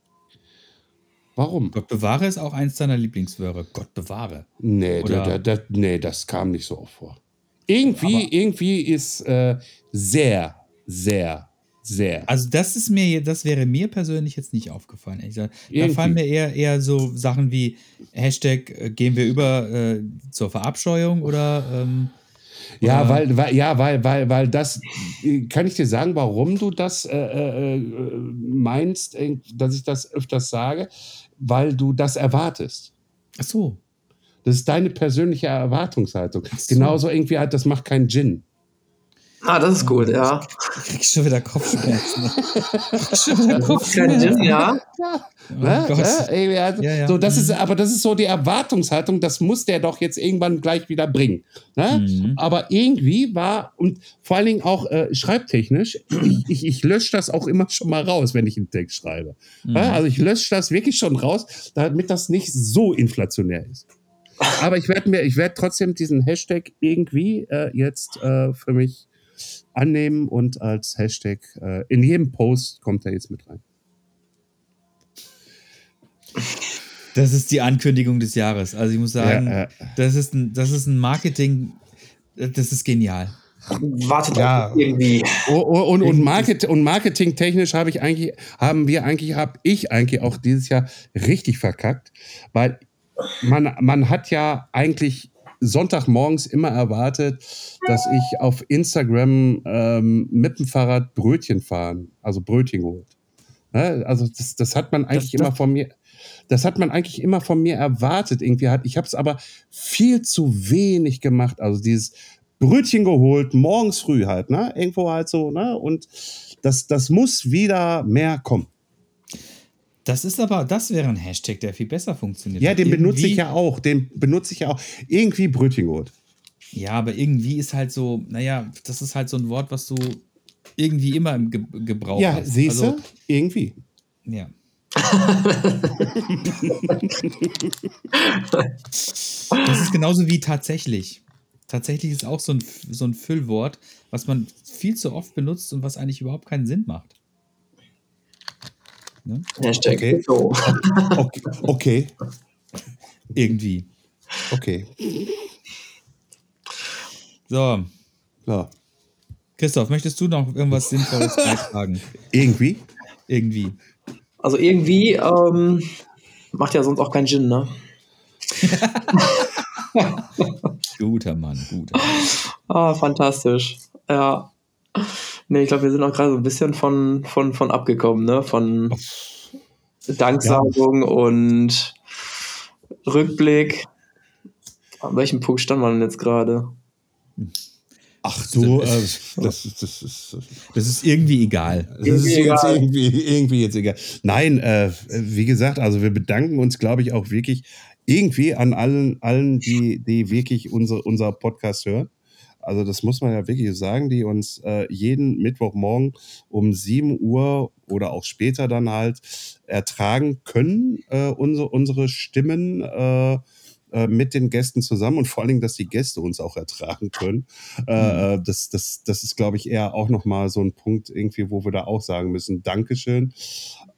S1: Warum?
S3: Gott bewahre ist auch eins deiner Lieblingswörter. Gott bewahre.
S1: Nee, da, da, da, nee, das kam nicht so oft vor. Irgendwie, irgendwie ist äh, sehr, sehr, sehr.
S3: Also das ist mir, das wäre mir persönlich jetzt nicht aufgefallen. ehrlich gesagt. Da
S1: Irgendwie.
S3: fallen mir eher, eher so Sachen wie Hashtag äh, gehen wir über äh, zur Verabscheuung oder ähm,
S1: Ja,
S3: Oder-
S1: weil, weil, ja, weil, weil, weil das, kann ich dir sagen, warum du das äh, äh, äh, meinst, dass ich das öfters sage? Weil du das erwartest.
S3: ach so.
S1: Das ist deine persönliche Erwartungshaltung.
S3: so.
S1: Genauso irgendwie halt, das macht kein Gin.
S2: Ah, das ist gut, ja.
S3: Ich krieg schon wieder Kopfschmerzen. Schon wieder
S2: Kein Gin, ja.
S3: Oh Ja, ja.
S1: So, das ist,
S3: Mhm.
S1: aber das ist so die Erwartungshaltung, das muss der doch jetzt irgendwann gleich wieder bringen. Ne?
S3: Mhm.
S1: Aber irgendwie war, und vor allen Dingen auch äh, schreibtechnisch, ich, ich, ich lösche das auch immer schon mal raus, wenn ich einen Text schreibe.
S3: Mhm.
S1: Also ich lösche das wirklich schon raus, damit das nicht so inflationär ist. Aber ich werde mir, ich werde trotzdem diesen Hashtag irgendwie äh, jetzt äh, für mich annehmen und als Hashtag äh, in jedem Post kommt er jetzt mit rein.
S3: Das ist die Ankündigung des Jahres. Also ich muss sagen,
S1: Ja, äh.
S3: das, ist ein, das ist ein Marketing, das ist genial.
S2: Wartet
S1: Ja.
S2: auf irgendwie.
S1: Oh, oh, und, und, Market, und marketingtechnisch habe ich eigentlich, haben wir eigentlich, habe ich eigentlich auch dieses Jahr richtig verkackt, weil man, man hat ja eigentlich Sonntagmorgens immer erwartet, dass ich auf Instagram ähm, mit dem Fahrrad Brötchen fahren, also Brötchen geholt. Ne? Also das, das hat man eigentlich
S3: Das-
S1: immer von mir, das hat man eigentlich immer von mir erwartet. Irgendwie hat, ich habe es aber viel zu wenig gemacht. Also dieses Brötchen geholt, morgens früh halt, ne? Irgendwo halt so, ne? Und das, das muss wieder mehr kommen.
S3: Das ist aber, das wäre ein Hashtag, der viel besser funktioniert.
S1: Ja, den benutze
S3: Irgendwie-
S1: ich ja auch. Den benutze ich ja auch. Irgendwie Brötchen geholt.
S3: Ja, aber irgendwie ist halt so, naja, das ist halt so ein Wort, was du irgendwie immer im Ge Gebrauch
S1: Ja,
S3: hast.
S1: siehst du?
S3: Also,
S1: Irgendwie.
S3: ja. das ist genauso wie tatsächlich. Tatsächlich ist auch so ein, so ein Füllwort, was man viel zu oft benutzt und was eigentlich überhaupt keinen Sinn macht. Ne?
S2: Hashtag
S1: Okay.
S2: so.
S1: Okay. Okay.
S3: Irgendwie.
S1: okay.
S3: So,
S1: So.
S3: Christoph, möchtest du noch irgendwas Sinnvolles beitragen?
S1: Irgendwie.
S3: Irgendwie.
S2: Also irgendwie ähm, macht ja sonst auch keinen Gin, ne?
S3: Guter Mann, guter.
S2: Ah, fantastisch. Ja. Nee, ich glaube, wir sind auch gerade so ein bisschen von, von, von abgekommen, ne? Von Danksagung und Rückblick. An welchem Punkt stand man denn jetzt gerade?
S1: Ach du, äh, das, das, ist- das ist.
S3: Das ist irgendwie egal.
S1: Das ist
S2: Irgendwie
S1: jetzt
S2: egal.
S1: irgendwie, irgendwie jetzt egal. Nein, äh, wie gesagt, also wir bedanken uns, glaube ich, auch wirklich irgendwie an allen, allen die, die wirklich unsere, unser Podcast hören. Also das muss man ja wirklich sagen, die uns äh, jeden Mittwochmorgen um 7 Uhr oder auch später dann halt ertragen können, äh, unsere, unsere Stimmen äh, äh, mit den Gästen zusammen und vor allen Dingen, dass die Gäste uns auch ertragen können. Äh, äh, das, das, das ist, glaube ich, eher auch nochmal so ein Punkt irgendwie, wo wir da auch sagen müssen, Dankeschön.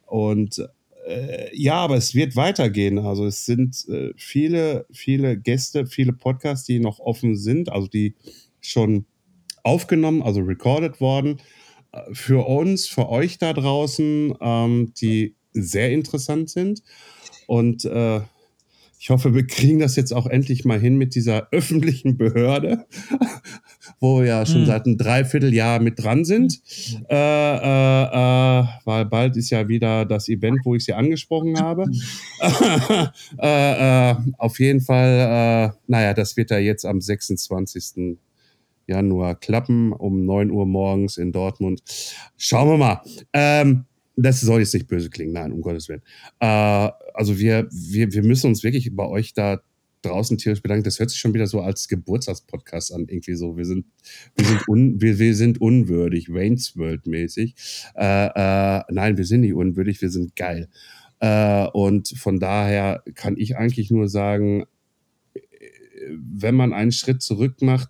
S1: Und äh, ja, aber es wird weitergehen. Also es sind äh, viele, viele Gäste, viele Podcasts, die noch offen sind, also die schon aufgenommen, also recorded worden. Äh, Für uns, für euch da draußen, ähm, die sehr interessant sind. Und äh, ich hoffe, wir kriegen das jetzt auch endlich mal hin mit dieser öffentlichen Behörde, wo wir ja schon
S3: Hm.
S1: seit einem Dreivierteljahr mit dran sind. Äh, äh, äh, weil bald ist ja wieder das Event, wo ich sie angesprochen habe. äh, äh, auf jeden Fall, naja, das wird ja jetzt am 26. Januar klappen, um 9 Uhr morgens in Dortmund. Schauen wir mal. Ähm, das soll jetzt nicht böse klingen, nein, um Gottes Willen. Äh, also wir, wir, wir müssen uns wirklich bei euch da draußen tierisch bedanken. Das hört sich schon wieder so als Geburtstagspodcast an, irgendwie so. Wir sind, wir sind, un, wir, wir sind unwürdig, Wayne's World mäßig. Äh, äh, nein, wir sind nicht unwürdig, wir sind geil. Äh, und von daher kann ich eigentlich nur sagen, äh, wenn man einen Schritt zurück macht,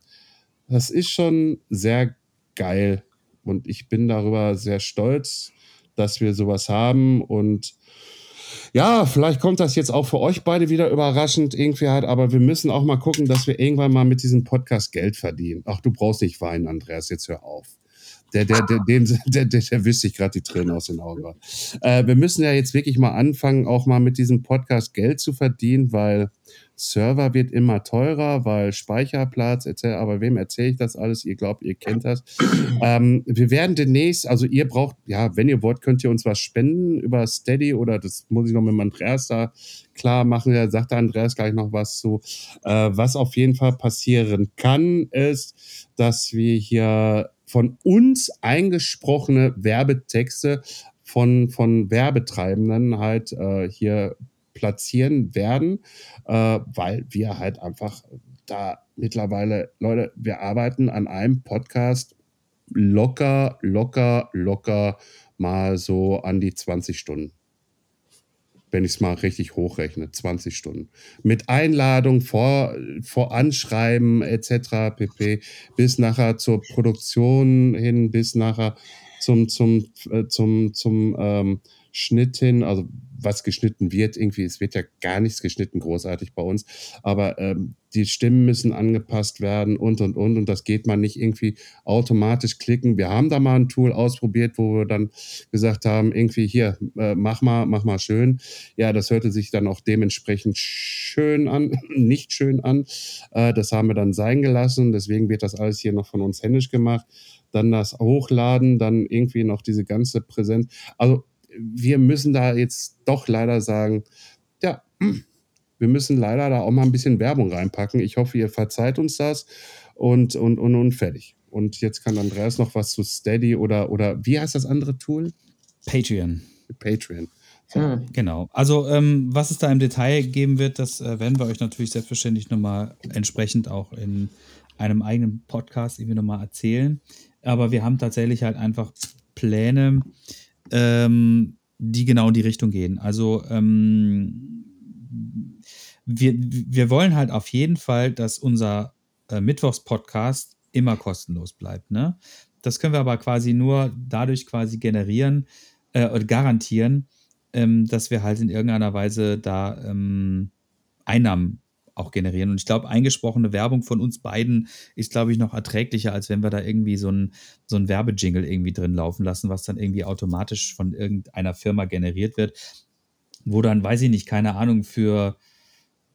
S1: das ist schon sehr geil. Und ich bin darüber sehr stolz, dass wir sowas haben. Und ja, vielleicht kommt das jetzt auch für euch beide wieder überraschend irgendwie halt, aber wir müssen auch mal gucken, dass wir irgendwann mal mit diesem Podcast Geld verdienen. Ach, du brauchst nicht weinen, Andreas, jetzt hör auf. Der, der, der, dem, der, der, der wischt sich gerade die Tränen aus den Augen. Äh, wir müssen ja jetzt wirklich mal anfangen, auch mal mit diesem Podcast Geld zu verdienen, weil Server wird immer teurer, weil Speicherplatz etc. Aber wem erzähle ich das alles? Ihr glaubt, ihr kennt das. Ähm, wir werden demnächst, also ihr braucht, ja, wenn ihr wollt, könnt ihr uns was spenden über Steady oder das muss ich noch mit Andreas da klar machen. Da sagt Andreas gleich noch was zu. Äh, was auf jeden Fall passieren kann, ist, dass wir hier von uns eingesprochene Werbetexte von, von Werbetreibenden halt äh, hier platzieren werden, äh, weil wir halt einfach da mittlerweile, Leute, wir arbeiten an einem Podcast locker, locker, locker mal so an die 20 Stunden. Wenn ich es mal richtig hochrechne, 20 Stunden. Mit Einladung, vor, vor Anschreiben etc. pp. Bis nachher zur Produktion hin, bis nachher zum, zum, äh, zum, zum ähm, Schnitt hin, also was geschnitten wird, irgendwie, es wird ja gar nichts geschnitten, großartig bei uns, aber ähm, die Stimmen müssen angepasst werden und und und und das geht man nicht irgendwie automatisch klicken. Wir haben da mal ein Tool ausprobiert, wo wir dann gesagt haben, irgendwie hier, äh, mach mal, mach mal schön. Ja, das hörte sich dann auch dementsprechend schön an, nicht schön an. Äh, das haben wir dann sein gelassen, deswegen wird das alles hier noch von uns händisch gemacht. Dann das Hochladen, dann irgendwie noch diese ganze Präsenz. Also wir müssen da jetzt doch leider sagen, ja, wir müssen leider da auch mal ein bisschen Werbung reinpacken. Ich hoffe, ihr verzeiht uns das und, und, und, und fertig. Und jetzt kann Andreas noch was zu Steady oder, oder wie heißt das andere Tool?
S3: Patreon.
S1: Patreon.
S2: Hm.
S3: Genau. Also, ähm, was es da im Detail geben wird, das äh, werden wir euch natürlich selbstverständlich nochmal entsprechend auch in einem eigenen Podcast irgendwie nochmal erzählen. Aber wir haben tatsächlich halt einfach Pläne, ähm, die genau in die Richtung gehen. Also, ähm, wir, wir wollen halt auf jeden Fall, dass unser äh, Mittwochs-Podcast immer kostenlos bleibt. Ne? Das können wir aber quasi nur dadurch quasi generieren äh, garantieren, ähm, dass wir halt in irgendeiner Weise da ähm, Einnahmen auch generieren. Und ich glaube, eingesprochene Werbung von uns beiden ist, glaube ich, noch erträglicher, als wenn wir da irgendwie so ein, so Werbejingle irgendwie drin laufen lassen, was dann irgendwie automatisch von irgendeiner Firma generiert wird, wo dann, weiß ich nicht, keine Ahnung, für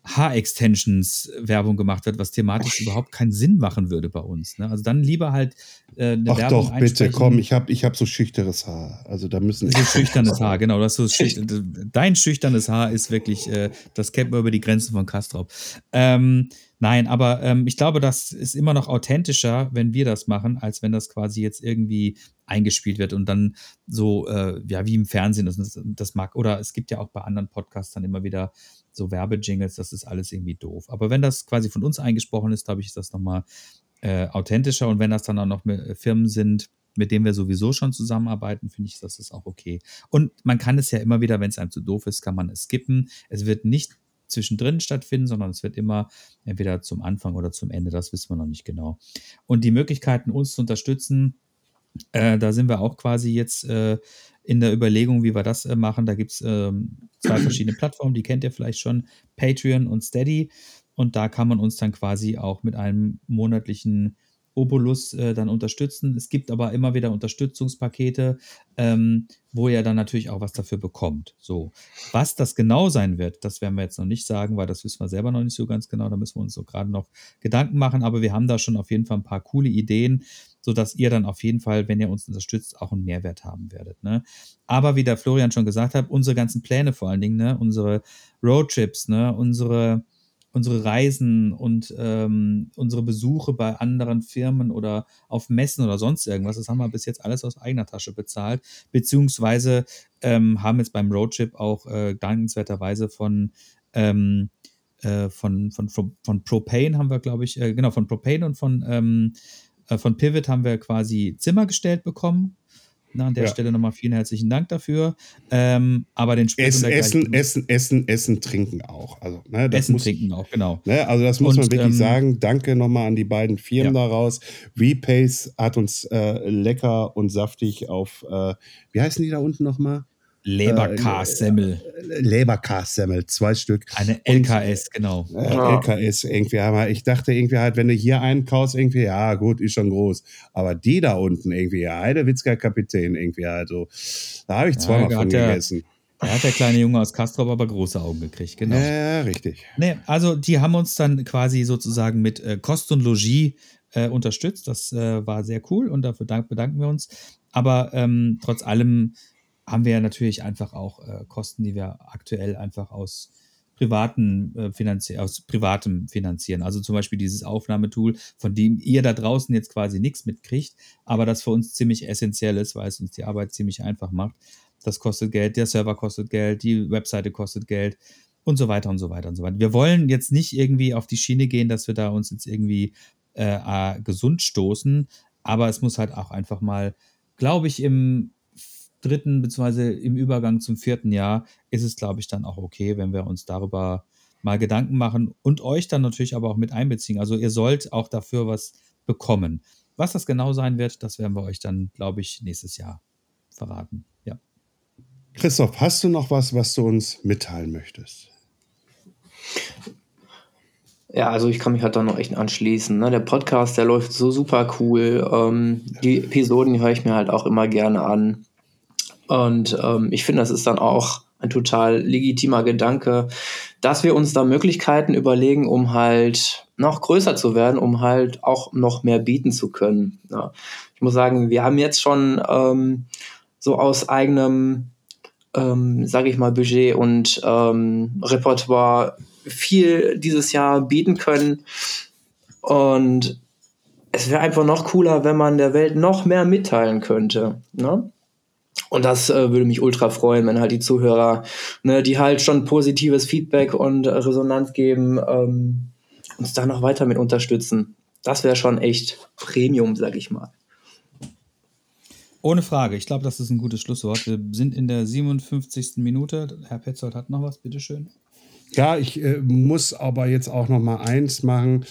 S3: Haarextensions Werbung gemacht wird, was thematisch überhaupt keinen Sinn machen würde bei uns. Ne? Also dann lieber halt äh, eine
S1: Ach
S3: Werbung
S1: doch, bitte, komm, ich habe ich hab so schüchteres Haar. Also da müssen
S3: So schüchternes Haar, genau. Das so schüch dein schüchternes Haar ist wirklich, äh, das kennt man über die Grenzen von Kastrop. Ähm, nein, aber ähm, ich glaube, das ist immer noch authentischer, wenn wir das machen, als wenn das quasi jetzt irgendwie eingespielt wird und dann so, äh, ja, wie im Fernsehen, das, das mag, oder es gibt ja auch bei anderen Podcasts dann immer wieder so Werbejingles, das ist alles irgendwie doof. Aber wenn das quasi von uns eingesprochen ist, glaube ich, ist das nochmal äh, authentischer. Und wenn das dann auch noch mit Firmen sind, mit denen wir sowieso schon zusammenarbeiten, finde ich, das ist auch okay. Und man kann es ja immer wieder, wenn es einem zu doof ist, kann man es skippen. Es wird nicht zwischendrin stattfinden, sondern es wird immer entweder zum Anfang oder zum Ende, das wissen wir noch nicht genau. Und die Möglichkeiten, uns zu unterstützen, äh, da sind wir auch quasi jetzt äh, in der Überlegung, wie wir das äh, machen. Da gibt es ähm, zwei verschiedene Plattformen, die kennt ihr vielleicht schon, Patreon und Steady. Und da kann man uns dann quasi auch mit einem monatlichen Obolus äh, dann unterstützen. Es gibt aber immer wieder Unterstützungspakete, ähm, wo ihr dann natürlich auch was dafür bekommt. So, was das genau sein wird, das werden wir jetzt noch nicht sagen, weil das wissen wir selber noch nicht so ganz genau. Da müssen wir uns so gerade noch Gedanken machen. Aber wir haben da schon auf jeden Fall ein paar coole Ideen, sodass ihr dann auf jeden Fall, wenn ihr uns unterstützt, auch einen Mehrwert haben werdet. Ne? Aber wie der Florian schon gesagt hat, unsere ganzen Pläne vor allen Dingen, ne? unsere Roadtrips, ne? unsere unsere Reisen und ähm, unsere Besuche bei anderen Firmen oder auf Messen oder sonst irgendwas, das haben wir bis jetzt alles aus eigener Tasche bezahlt, beziehungsweise ähm, haben jetzt beim Roadtrip auch äh, dankenswerterweise von, ähm, äh, von, von, von, von Propane haben wir, glaube ich, äh, genau, von Propane und von, ähm, äh, von Pivot haben wir quasi Zimmer gestellt bekommen na, an der
S1: Ja.
S3: Stelle nochmal vielen herzlichen Dank dafür. Ähm, aber den Sprit
S1: Essen, essen, essen, essen, essen, trinken auch. Also, ne, das
S3: Essen,
S1: muss,
S3: trinken auch, genau.
S1: Ne, also das muss
S3: Und,
S1: man wirklich
S3: ähm,
S1: sagen. Danke nochmal an die beiden Firmen daraus. Repace hat uns äh, lecker und saftig auf, äh, wie heißen die da unten nochmal?
S3: Leberkassemmel.
S1: Leberkassemmel, zwei Stück.
S3: Eine LKS, genau.
S1: Äh,
S2: Ja.
S1: LKS irgendwie. Aber ich dachte irgendwie halt, wenn du hier einen kaufst, irgendwie, ja gut, ist schon groß. Aber die da unten irgendwie, ja, Heidewitzker Kapitän irgendwie halt so. Da habe ich
S3: Ja,
S1: zweimal
S3: da
S1: von
S3: der-
S1: gegessen.
S3: Da hat der kleine Junge aus Castrop aber große Augen gekriegt, genau.
S1: Ja, richtig.
S3: Nee, also die haben uns dann quasi sozusagen mit äh, Kost und Logis äh, unterstützt. Das äh, war sehr cool und dafür dank, bedanken wir uns. Aber ähm, trotz allem haben wir natürlich einfach auch äh, Kosten, die wir aktuell einfach aus privaten äh, finanzi aus privatem finanzieren. Also zum Beispiel dieses Aufnahmetool, von dem ihr da draußen jetzt quasi nichts mitkriegt, aber das für uns ziemlich essentiell ist, weil es uns die Arbeit ziemlich einfach macht. Das kostet Geld, der Server kostet Geld, die Webseite kostet Geld und so weiter und so weiter und so weiter. Wir wollen jetzt nicht irgendwie auf die Schiene gehen, dass wir da uns jetzt irgendwie äh, gesund stoßen, aber es muss halt auch einfach mal, glaube ich, im dritten beziehungsweise im Übergang zum vierten Jahr ist es, glaube ich, dann auch okay, wenn wir uns darüber mal Gedanken machen und euch dann natürlich aber auch mit einbeziehen. Also ihr sollt auch dafür was bekommen. Was das genau sein wird, das werden wir euch dann, glaube ich, nächstes Jahr verraten. Ja.
S1: Christoph, hast du noch was, was du uns mitteilen möchtest?
S2: Ja, also ich kann mich halt da noch echt anschließen. Ne? Der Podcast, der läuft so super cool. Ähm, die Episoden, die höre ich mir halt auch immer gerne an. Und ähm, ich finde, das ist dann auch ein total legitimer Gedanke, dass wir uns da Möglichkeiten überlegen, um halt noch größer zu werden, um halt auch noch mehr bieten zu können. Ja. Ich muss sagen, wir haben jetzt schon ähm, so aus eigenem, ähm, sage ich mal, Budget und ähm, Repertoire viel dieses Jahr bieten können. Und es wäre einfach noch cooler, wenn man der Welt noch mehr mitteilen könnte. Ne? Und das äh, würde mich ultra freuen, wenn halt die Zuhörer, ne, die halt schon positives Feedback und äh, Resonanz geben, ähm, uns da noch weiter mit unterstützen. Das wäre schon echt Premium, sag ich mal.
S3: Ohne Frage. Ich glaube, das ist ein gutes Schlusswort. Wir sind in der 57. Minute. Herr Petzold hat noch was, bitteschön.
S1: Ja, ich äh, muss aber jetzt auch noch mal eins machen.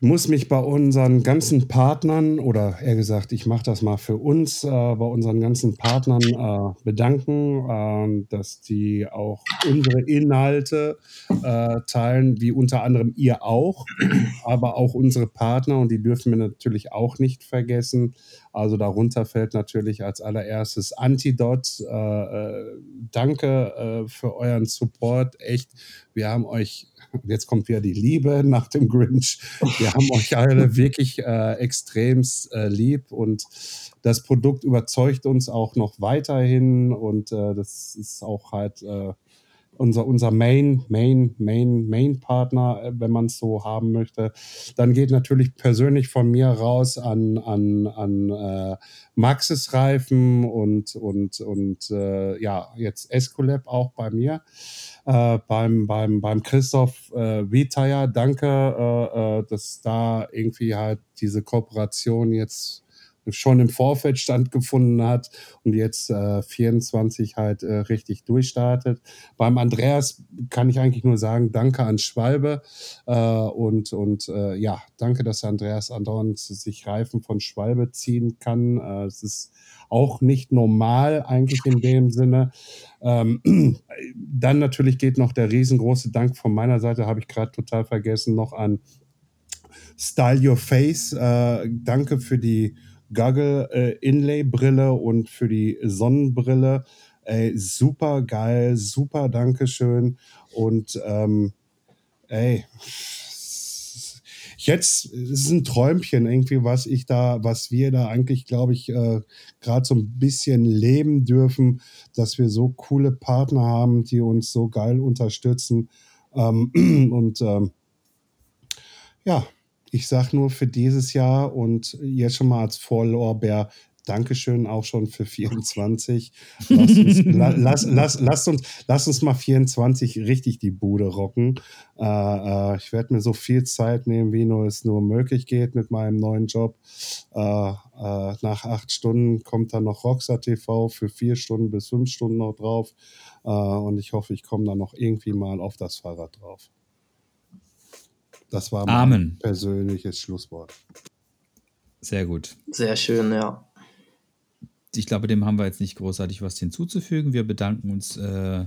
S1: Muss mich bei unseren ganzen Partnern oder eher gesagt, ich mache das mal für uns, äh, bei unseren ganzen Partnern äh, bedanken, äh, dass die auch unsere Inhalte äh, teilen, wie unter anderem ihr auch, aber auch unsere Partner und die dürfen wir natürlich auch nicht vergessen. Also darunter fällt natürlich als allererstes Antidot. Äh, äh, danke für euren Support. Echt, wir haben euch, jetzt kommt wieder die Liebe nach dem Grinch. Wir haben euch alle wirklich äh, extremst äh, lieb und das Produkt überzeugt uns auch noch weiterhin und äh, das ist auch halt äh, unser, unser Main, Main, Main, Main-Partner, äh, wenn man es so haben möchte. Dann geht natürlich persönlich von mir raus an, an, an äh, Maxis Reifen und, und, und äh, ja, jetzt Escolab auch bei mir. Äh, beim, beim, beim Christoph äh, Vitaya, danke, äh, äh, dass da irgendwie halt diese Kooperation jetzt schon im Vorfeld stattgefunden hat und jetzt äh, 24 halt äh, richtig durchstartet. Beim Andreas kann ich eigentlich nur sagen, danke an Schwalbe äh, und, und äh, ja, danke, dass Andreas andauernd sich Reifen von Schwalbe ziehen kann. Äh, es ist auch nicht normal eigentlich in dem Sinne. Ähm, dann natürlich geht noch der riesengroße Dank von meiner Seite, habe ich gerade total vergessen, noch an Style Your Face. Äh, danke für die Goggle äh, und für die Sonnenbrille. Ey, super geil, super Dankeschön. Und ähm, ey, jetzt ist ein Träumchen irgendwie, was ich da, was wir da eigentlich, glaube ich, äh, gerade so ein bisschen leben dürfen, dass wir so coole Partner haben, die uns so geil unterstützen. Ähm, und ähm, ja, ich sage nur für dieses Jahr und jetzt schon mal als Vorlorbeer Dankeschön auch schon für 24. Lass uns, la, lass, lass, lass, uns, lass uns mal 24 richtig die Bude rocken. Äh, äh, ich werde mir so viel Zeit nehmen, wie nur es nur möglich geht mit meinem neuen Job. Äh, äh nach acht Stunden kommt dann noch Rockstar TV für vier Stunden bis fünf Stunden noch drauf. Äh, und ich hoffe, ich komme dann noch irgendwie mal auf das Fahrrad drauf. Das war mein
S3: Amen.
S1: persönliches Schlusswort.
S3: Sehr gut.
S2: Sehr schön, ja.
S3: Ich glaube, dem haben wir jetzt nicht großartig was hinzuzufügen. Wir bedanken uns äh,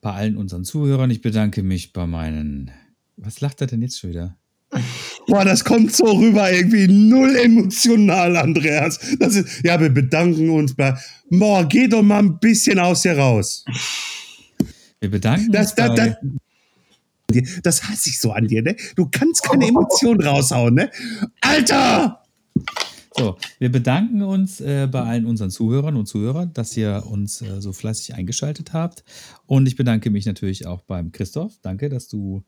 S3: bei allen unseren Zuhörern. Ich bedanke mich bei meinen. Was lacht er denn jetzt schon wieder?
S1: Boah, das kommt so rüber, irgendwie null emotional, Andreas. Das ist, ja, wir bedanken uns bei. Boah, geh doch mal ein bisschen aus hier raus.
S3: Wir bedanken
S1: Das,
S3: uns
S1: das,
S3: bei.
S1: das, das hasse ich so an dir, ne? Du kannst keine Emotionen raushauen, ne? Alter!
S3: So, wir bedanken uns äh, bei allen unseren Zuhörern und Zuhörern, dass ihr uns äh, so fleißig eingeschaltet habt. Und ich bedanke mich natürlich auch beim Christoph. Danke, dass du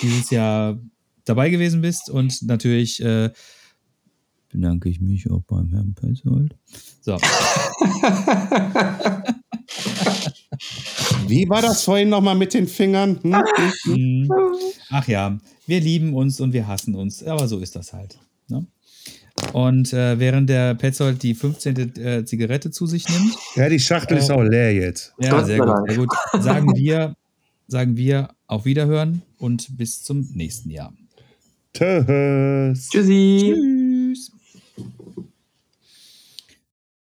S3: dieses Jahr dabei gewesen bist. Und natürlich äh, bedanke ich mich auch beim Herrn Petzold. So,
S1: Wie war das vorhin nochmal mit den Fingern? Hm?
S3: hm. ach ja, wir lieben uns und wir hassen uns. Aber so ist das halt. Ne? Und äh, während der Petzold die 15. Äh, Zigarette zu sich nimmt,
S1: Ja, die Schachtel ist auch leer jetzt.
S3: Ja, sehr gut, sehr gut. Sagen wir, sagen wir auf Wiederhören und bis zum nächsten Jahr.
S1: Tschüss.
S2: Tschüssi.